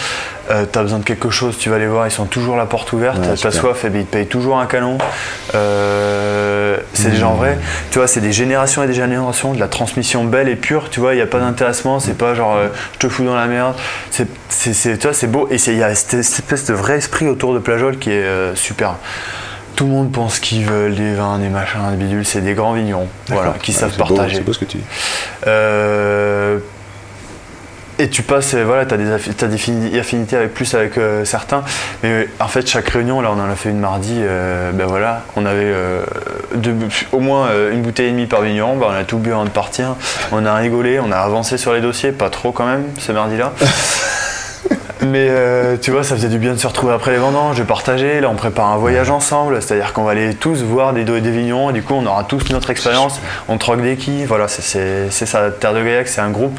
Euh, T'as besoin de quelque chose, tu vas les voir. Ils sont toujours la porte ouverte. Ouais, T'as soif, et bien, ils te payent toujours un canon. Euh, c'est des gens vrais. Tu vois, c'est des générations et des générations de la transmission belle et pure. Tu vois, il n'y a pas d'intéressement. C'est pas genre euh, je te fous dans la merde. C'est, c'est, c'est- tu vois, c'est beau. Et il y a cette, cette espèce de vrai esprit autour de plageoles qui est super. Tout le monde pense qu'ils veulent des vins, des machins, des bidules. C'est des grands vignerons, voilà, qui Ouais, savent partager. C'est beau ce que tu dis. Euh, et tu passes, euh, voilà, tu as des, affinités avec, plus avec euh, certains. Mais euh, en fait, chaque réunion, là, on en a fait une mardi, euh, ben voilà, on avait euh, deux au moins une bouteille et demie par vigneron. Ben, on a tout bu avant de partir. On a rigolé, on a avancé sur les dossiers, pas trop quand même, ce mardi-là. [laughs] Mais euh, tu vois, ça faisait du bien de se retrouver après les vendanges, de partager. Là, on prépare un voyage ensemble, c'est-à-dire qu'on va aller tous voir des dos et des vignons, et du coup, on aura tous notre expérience. On troque des quilles, voilà, c'est- ça. Terre de Gaillac, c'est un groupe.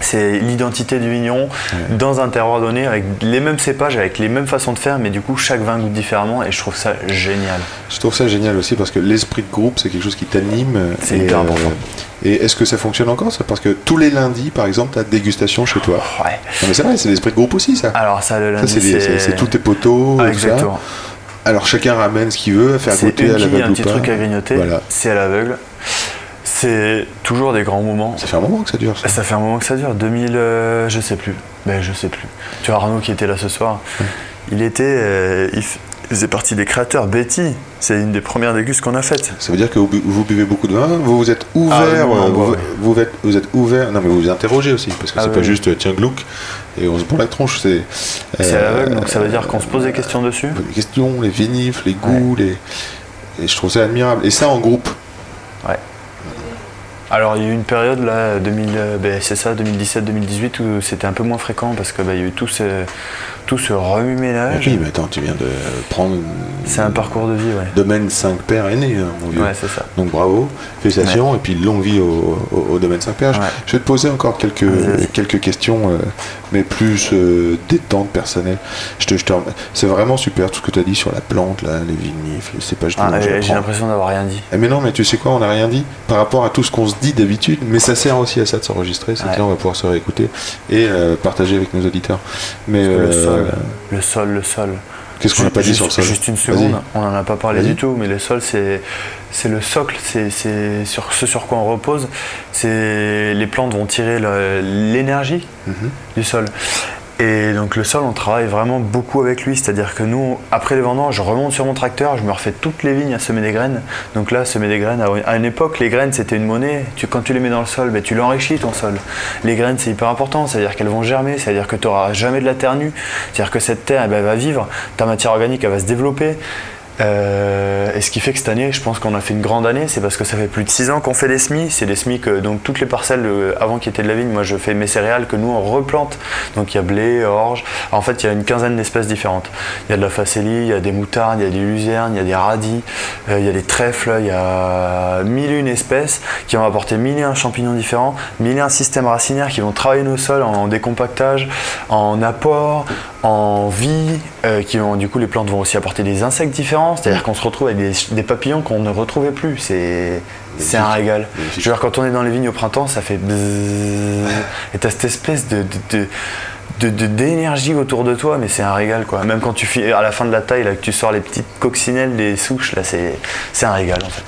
C'est l'identité du vigneron dans un terroir donné, avec les mêmes cépages, avec les mêmes façons de faire, mais du coup, chaque vin goûte différemment, et je trouve ça génial. Je trouve ça génial aussi parce que l'esprit de groupe, c'est quelque chose qui t'anime. C'est Et, important. Et est-ce que ça fonctionne encore ça? Parce que tous les lundis, par exemple, tu as dégustation chez toi. Ouais. Non mais c'est vrai, c'est l'esprit de groupe aussi ça. Alors, ça, le lundi, c'est c'est c'est tous tes poteaux. Ah, ça. exactement. Alors chacun ramène ce qu'il veut, faire C'est goûter à la quille, un petit truc à grignoter. Voilà. C'est à l'aveugle. C'est toujours des grands moments. Ça fait un moment que ça dure. Ça. Ça fait un moment que ça dure, 2000, euh, je sais plus. Ben, je sais plus. Tu vois Arnaud qui était là ce soir, il était, euh, il faisait partie des créateurs. Betty, c'est une des premières dégustes qu'on a faites. Ça veut dire que vous, bu- vous buvez beaucoup de vin, vous vous êtes ouvert, Ah, on euh, vous, ouais. vous êtes, vous êtes ouvert, non mais vous vous interrogez aussi, parce que Ah, c'est oui, pas juste euh, tiens glouc et on se prend la tronche, c'est C'est à euh, l'aveugle, donc ça veut dire qu'on se pose des questions dessus? les questions, les vinifs, les goûts, les et je trouve ça admirable. Et ça en groupe? Alors il y a eu une période là, 2000, euh, ben, c'est ça, 2017-2018 où c'était un peu moins fréquent parce que ben, il y a eu tout ce, tout ce remue-ménage. Oui, mais attends, tu viens de prendre C'est un parcours de vie, ouais. domaine 5 paires aîné, hein, mon vieux. Ouais, c'est ça. Donc bravo, félicitations, et puis longue vie au, au- au domaine 5 paires. Je- Ouais. Je vais te poser encore quelques, quelques questions, euh, mais plus euh, détente personnelle. Je te, je te c'est vraiment super tout ce que tu as dit sur la plante, là, les vinifs, les cépages Ah, j'ai l'impression d'avoir rien dit. Eh, Mais non, mais tu sais quoi, on n'a rien dit par rapport à tout ce qu'on se dit d'habitude, mais ça sert aussi à ça de s'enregistrer, c'est Ouais. que là on va pouvoir se réécouter et euh, partager avec nos auditeurs. Mais Le euh, sol, le sol, le sol. qu'est-ce qu'on n'a pas dit sur le sol? Juste une seconde, on n'en a pas parlé du tout, mais le sol, c'est c'est le socle, c'est sur ce sur quoi on repose. C'est les plantes vont tirer l'énergie Mhm. du sol. Et donc le sol, on travaille vraiment beaucoup avec lui. C'est-à-dire que nous, après les vendanges, je remonte sur mon tracteur, je me refais toutes les vignes à semer des graines. Donc là, semer des graines, à- une époque, les graines, c'était une monnaie. Quand tu les mets dans le sol, ben, tu l'enrichis ton sol. Les graines, c'est hyper important. C'est-à-dire qu'elles vont germer, c'est-à-dire que tu n'auras jamais de la terre nue. C'est-à-dire que cette terre, eh ben, elle va vivre, ta matière organique, elle va se développer. Euh, et ce qui fait que cette année, je pense qu'on a fait une grande année, c'est parce que ça fait plus de 6 ans qu'on fait des semis. C'est des semis que donc toutes les parcelles euh, avant qui étaient de la vigne, moi je fais mes céréales que nous on replante. Donc il y a blé, orge. En fait, il y a une quinzaine d'espèces différentes. Il y a de la facélie, il y a des moutardes, il y a des luzernes, il y a des radis, euh, il y a des trèfles, il y a mille et une espèces qui vont apporter mille et un champignons différents, mille et un systèmes racinaires qui vont travailler nos sols en décompactage, en apport, en vie, euh, qui vont du coup les plantes vont aussi apporter des insectes différents, c'est-à-dire qu'on se retrouve avec des, des papillons qu'on ne retrouvait plus. C'est c'est un régal. Je veux dire, quand on est dans les vignes au printemps, ça fait bzzz, et t'as cette espèce de, de- de- d'énergie autour de toi, mais c'est un régal quoi. Même quand tu fais à la fin de la taille, là, que tu sors les petites coccinelles des souches, là, c'est, c'est un régal en fait.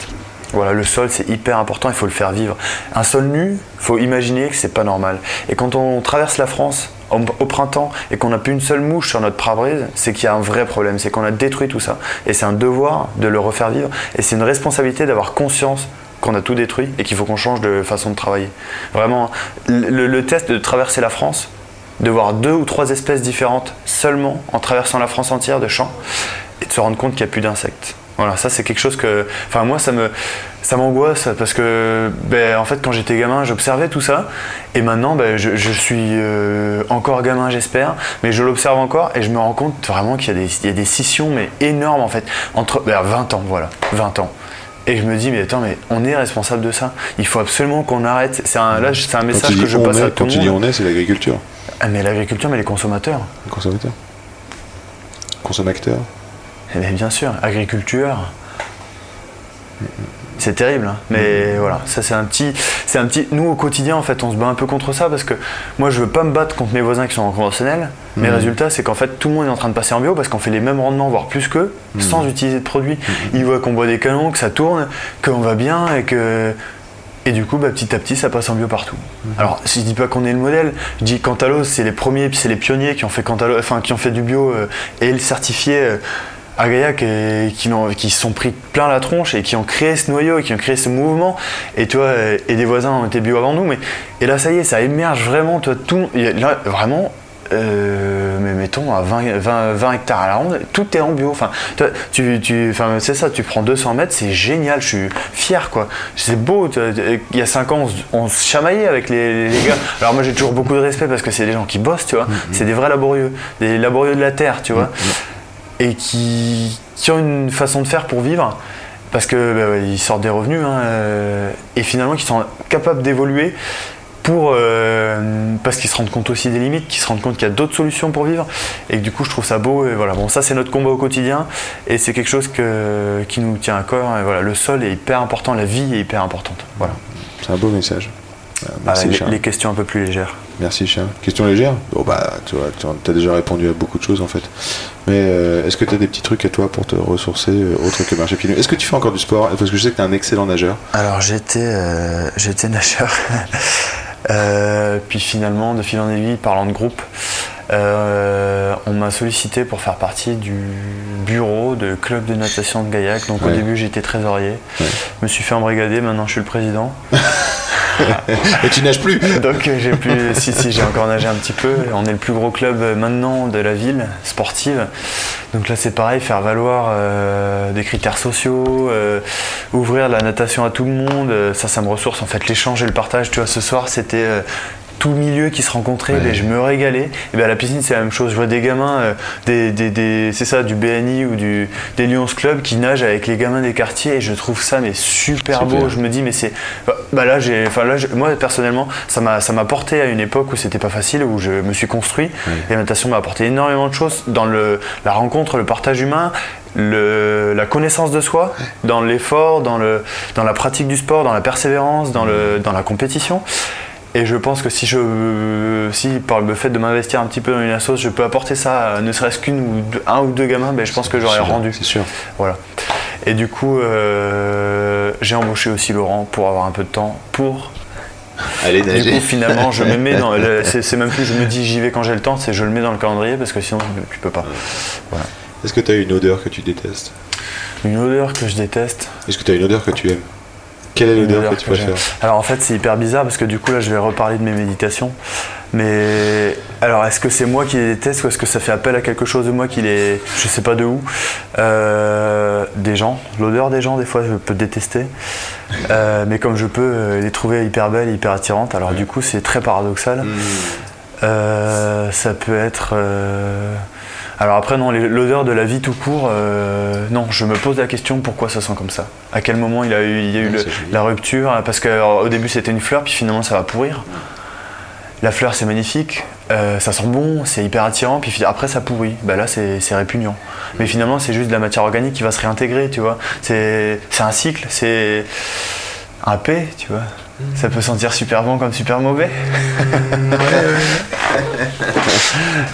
Voilà, le sol c'est hyper important, il faut le faire vivre. Un sol nu, faut imaginer que c'est pas normal. Et quand on traverse la France au, printemps et qu'on n'a plus une seule mouche sur notre pare-brise, c'est qu'il y a un vrai problème, c'est qu'on a détruit tout ça. Et c'est un devoir de le refaire vivre. Et c'est une responsabilité d'avoir conscience qu'on a tout détruit et qu'il faut qu'on change de façon de travailler. Vraiment, le, le test de traverser la France, de voir deux ou trois espèces différentes seulement en traversant la France entière de champs et de se rendre compte qu'il n'y a plus d'insectes. Voilà, ça c'est quelque chose que, enfin moi ça me, ça m'angoisse parce que, ben, en fait quand j'étais gamin j'observais tout ça et maintenant ben, je, je suis euh, encore gamin j'espère, mais je l'observe encore et je me rends compte vraiment qu'il y, a des- il y a des scissions mais énormes en fait entre ben, 20 ans voilà, 20 ans. Et je me dis, mais attends, mais on est responsable de ça. Il faut absolument qu'on arrête. C'est un, là, c'est un Quand message tu dis que je passe est, à quand tout tu le dis monde. on est, c'est l'agriculture, Ah, mais l'agriculture, mais les consommateurs. le consommateur, consommateur. Eh bien, bien sûr, agriculture. C'est terrible, hein. mais voilà, ça c'est un petit, c'est un petit. Nous au quotidien en fait, on se bat un peu contre ça parce que moi je veux pas me battre contre mes voisins qui sont en conventionnel. Mais le résultat c'est qu'en fait tout le monde est en train de passer en bio parce qu'on fait les mêmes rendements voire plus qu'eux sans utiliser de produits. Ils voient qu'on boit des canons, que ça tourne, qu'on va bien et que et du coup, bah, petit à petit, ça passe en bio partout. Alors, si je dis pas qu'on est le modèle, je dis Cantalos, c'est les premiers, puis c'est les pionniers qui ont fait Cantalos, enfin qui ont fait du bio euh, et le certifié euh, à Gaillac et qui, qui se sont pris plein la tronche et qui ont créé ce noyau et qui ont créé ce mouvement. Et toi, euh, et des voisins ont été bio avant nous, mais et là, ça y est, ça émerge vraiment. Toi, tout, là, vraiment. euh, mais mettons à 20, 20, 20 hectares à la ronde, tout est en bio. Enfin, tu, tu, enfin, c'est ça, tu prends 200 mètres, c'est génial, je suis fier quoi. C'est beau. tu- Il y a 5 ans, on, se- chamaillait avec les, les gars. Alors moi j'ai toujours beaucoup de respect parce que c'est des gens qui bossent, tu vois. C'est des vrais laborieux, des laborieux de la terre, tu vois. Et qui, ont une façon de faire pour vivre. Parce que bah ils sortent des revenus hein, euh, et finalement qui sont capables d'évoluer pour euh, parce qu'ils se rendent compte aussi des limites, qu'ils se rendent compte qu'il y a d'autres solutions pour vivre et que du coup je trouve ça beau et voilà bon ça c'est notre combat au quotidien et c'est quelque chose que, qui nous tient à cœur et voilà le sol est hyper important, la vie est hyper importante voilà C'est un beau message. Voilà, Ah, merci, les, questions un peu plus légères. Merci Charles. Question légère Bon bah tu vois, tu as déjà répondu à beaucoup de choses en fait. Mais euh, est-ce que tu as des petits trucs à toi pour te ressourcer euh, autre que marcher pieds nus Est-ce que tu fais encore du sport? Parce que je sais que tu es un excellent nageur. Alors j'étais euh, nageur. [laughs] Puis finalement, de fil en aiguille, parlant de groupe, euh, on m'a sollicité pour faire partie du bureau de club de natation de Gaillac. Donc au début j'étais trésorier. Ouais. Je me suis fait embrigader, maintenant je suis le président. [laughs] Et tu nages plus [laughs] Donc euh, j'ai pu, si si j'ai encore nagé un petit peu. On est le plus gros club euh, maintenant de la ville sportive. Donc là c'est pareil, faire valoir euh, des critères sociaux, euh, ouvrir la natation à tout le monde, ça ça me ressource en fait l'échange et le partage. Tu vois ce soir c'était tout milieu qui se rencontrait, Ouais. ben, je me régalais. Et ben à la piscine c'est la même chose, je vois des gamins, euh, des, des- des- c'est ça, du BNI ou du, des Lions Club qui nagent avec les gamins des quartiers et je trouve ça mais super, Super. beau. Je me dis mais c'est, bah, bah là j'ai, enfin là moi personnellement ça m'a ça m'a porté à une époque où c'était pas facile, où je me suis construit. Et la natation m'a apporté énormément de choses dans le, la rencontre, le partage humain. Le, la connaissance de soi, dans l'effort, dans, le, dans la pratique du sport, dans la persévérance, dans, le, dans la compétition. Et je pense que si je, si par le fait de m'investir un petit peu dans une assoce, je peux apporter ça, ne serait-ce qu'une ou deux- un ou deux gamins, ben je pense que j'aurais rendu. C'est sûr. Voilà. Et du coup, euh, j'ai embauché aussi Laurent pour avoir un peu de temps pour. Allez Du coup, finalement, je me mets dans. [laughs] C'est même plus je me dis j'y vais quand j'ai le temps, c'est je le mets dans le calendrier parce que sinon tu peux pas. Est-ce que tu as une odeur que tu détestes? Une odeur que je déteste. Est-ce que tu as une odeur que tu aimes? Quelle est l'odeur que tu Alors en fait c'est hyper bizarre parce que du coup là je vais reparler de mes méditations. Mais alors est-ce que c'est moi qui les déteste ou est-ce que ça fait appel à quelque chose de moi qui les... Je sais pas de où? Euh, des gens. L'odeur des gens des fois je peux détester. Euh, mais comme je peux euh, les trouver hyper belles, hyper attirantes. Alors du coup c'est très paradoxal. Euh, ça peut être... Alors après, non, l'odeur de la vie tout court, euh, non, je me pose la question pourquoi ça sent comme ça. À quel moment il, a eu, il y a eu le- la rupture Parce qu'au début c'était une fleur, puis finalement ça va pourrir. La fleur c'est magnifique, euh, ça sent bon, c'est hyper attirant, puis après ça pourrit. Bah là c'est répugnant. Mais finalement c'est juste de la matière organique qui va se réintégrer, tu vois. C'est c'est un cycle, c'est un P, tu vois. Ça peut sentir super bon comme super mauvais. [laughs]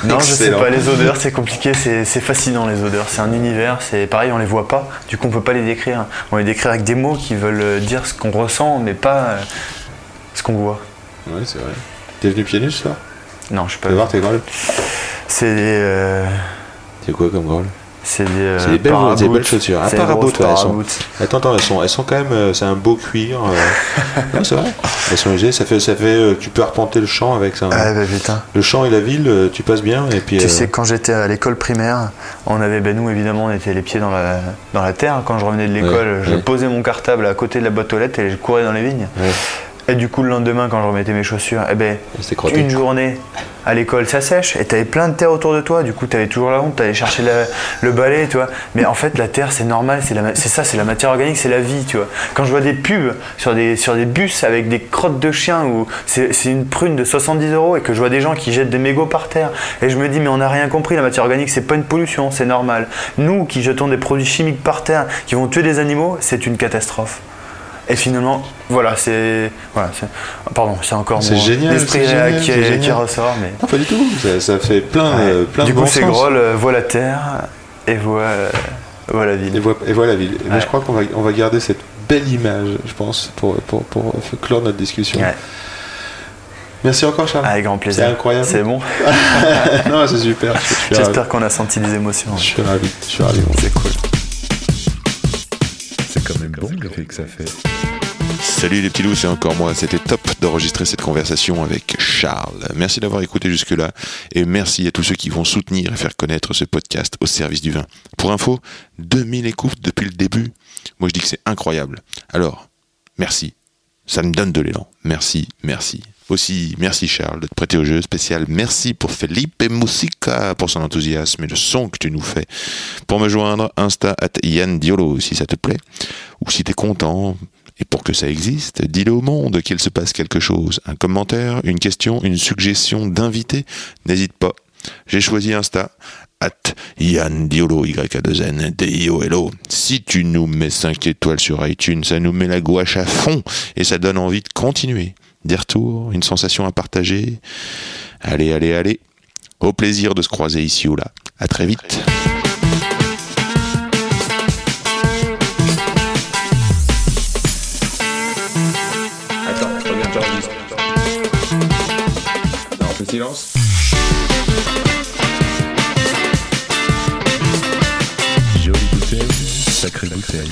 non, je sais pas, les odeurs c'est compliqué, c'est fascinant les odeurs, c'est un univers, c'est pareil, on les voit pas, du coup on peut pas les décrire. On les décrit avec des mots qui veulent euh, dire ce qu'on ressent, mais pas euh, ce qu'on voit. Ouais, c'est vrai. T'es venu pieds nus ce soir? Non, je suis pas. vas voir tes grolles? C'est euh, C'est quoi comme grolles c'est des. euh, C'est des belles- paraboot. des belles chaussures. Paraboot, grosses ouais, elles sont-. Attends, attends, elles sont, elles sont quand même. euh, c'est un beau cuir. euh. [laughs] non, c'est vrai. Elles sont légères. Ça fait, ça fait. euh, tu peux arpenter le champ avec ça. Ah bah putain. Le champ et la ville, tu passes bien. Et puis. Tu sais, quand j'étais à l'école primaire, on avait, ben nous évidemment, on était les pieds dans la, dans la terre. Quand je revenais de l'école, Ouais, je ouais. posais mon cartable à côté de la boîte aux lettres et je courais dans les vignes. Et du coup, le lendemain, quand je remettais mes chaussures, eh ben, une journée à l'école, ça sèche et t'avais plein de terre autour de toi. Du coup, t'avais toujours la honte, t'allais chercher la- le balai, tu vois. Mais en fait, la terre, c'est normal, c'est ça, c'est la matière organique, c'est la vie, tu vois. Quand je vois des pubs sur des, sur des bus avec des crottes de chiens où c'est c'est une prune de 70 euros et que je vois des gens qui jettent des mégots par terre et je me dis, mais on n'a rien compris, la matière organique, c'est pas une pollution, c'est normal. Nous qui jetons des produits chimiques par terre qui vont tuer des animaux, c'est une catastrophe. Et finalement, voilà, c'est. Voilà, pardon, c'est encore C'est mon génial, esprit c'est génial, qui, c'est génial. qui ressort, mais. Non, pas du tout. Ça, ça fait plein, de- plein du de coup, bon c'est. Groll, euh, voit la terre et voit, euh, voit la Et, ville. et voilà la ville. Ouais. je crois qu'on va, on va garder cette belle image, je pense, pour, pour, pour clore notre discussion. Ouais, Merci encore, Charles. avec grand plaisir. C'est incroyable. C'est bon. [laughs] non, c'est super. J'espère qu'on a senti des émotions. Je suis ravi. Je suis ravi. C'est cool. C'est quand même bon l'effet que ça fait. Salut les petits loups, c'est encore moi. C'était top d'enregistrer cette conversation avec Charles. Merci d'avoir écouté jusque-là et merci à tous ceux qui vont soutenir et faire connaître ce podcast au service du vin. Pour info, 2000 écoutes depuis le début. Moi je dis que c'est incroyable. Alors, merci. Ça me donne de l'élan. Merci, merci. Aussi, merci Charles de te prêter au jeu spécial. Merci pour Felipe Musica pour son enthousiasme et le son que tu nous fais. Pour me joindre, Insta at Yann Diolo si ça te plaît. Ou si t'es content, et pour que ça existe, dis-le au monde qu'il se passe quelque chose. Un commentaire, une question, une suggestion d'invité, n'hésite pas. J'ai choisi Insta, at Yann Diolo, Y-A-2-N, D-I-O-L-O. Si tu nous mets 5 étoiles sur iTunes, ça nous met la gouache à fond et ça donne envie de continuer. des retours, une sensation à partager. Allez, allez, allez. Au plaisir de se croiser ici ou là. À très vite. Silence. Jolie bouteille, sacrée bouteille.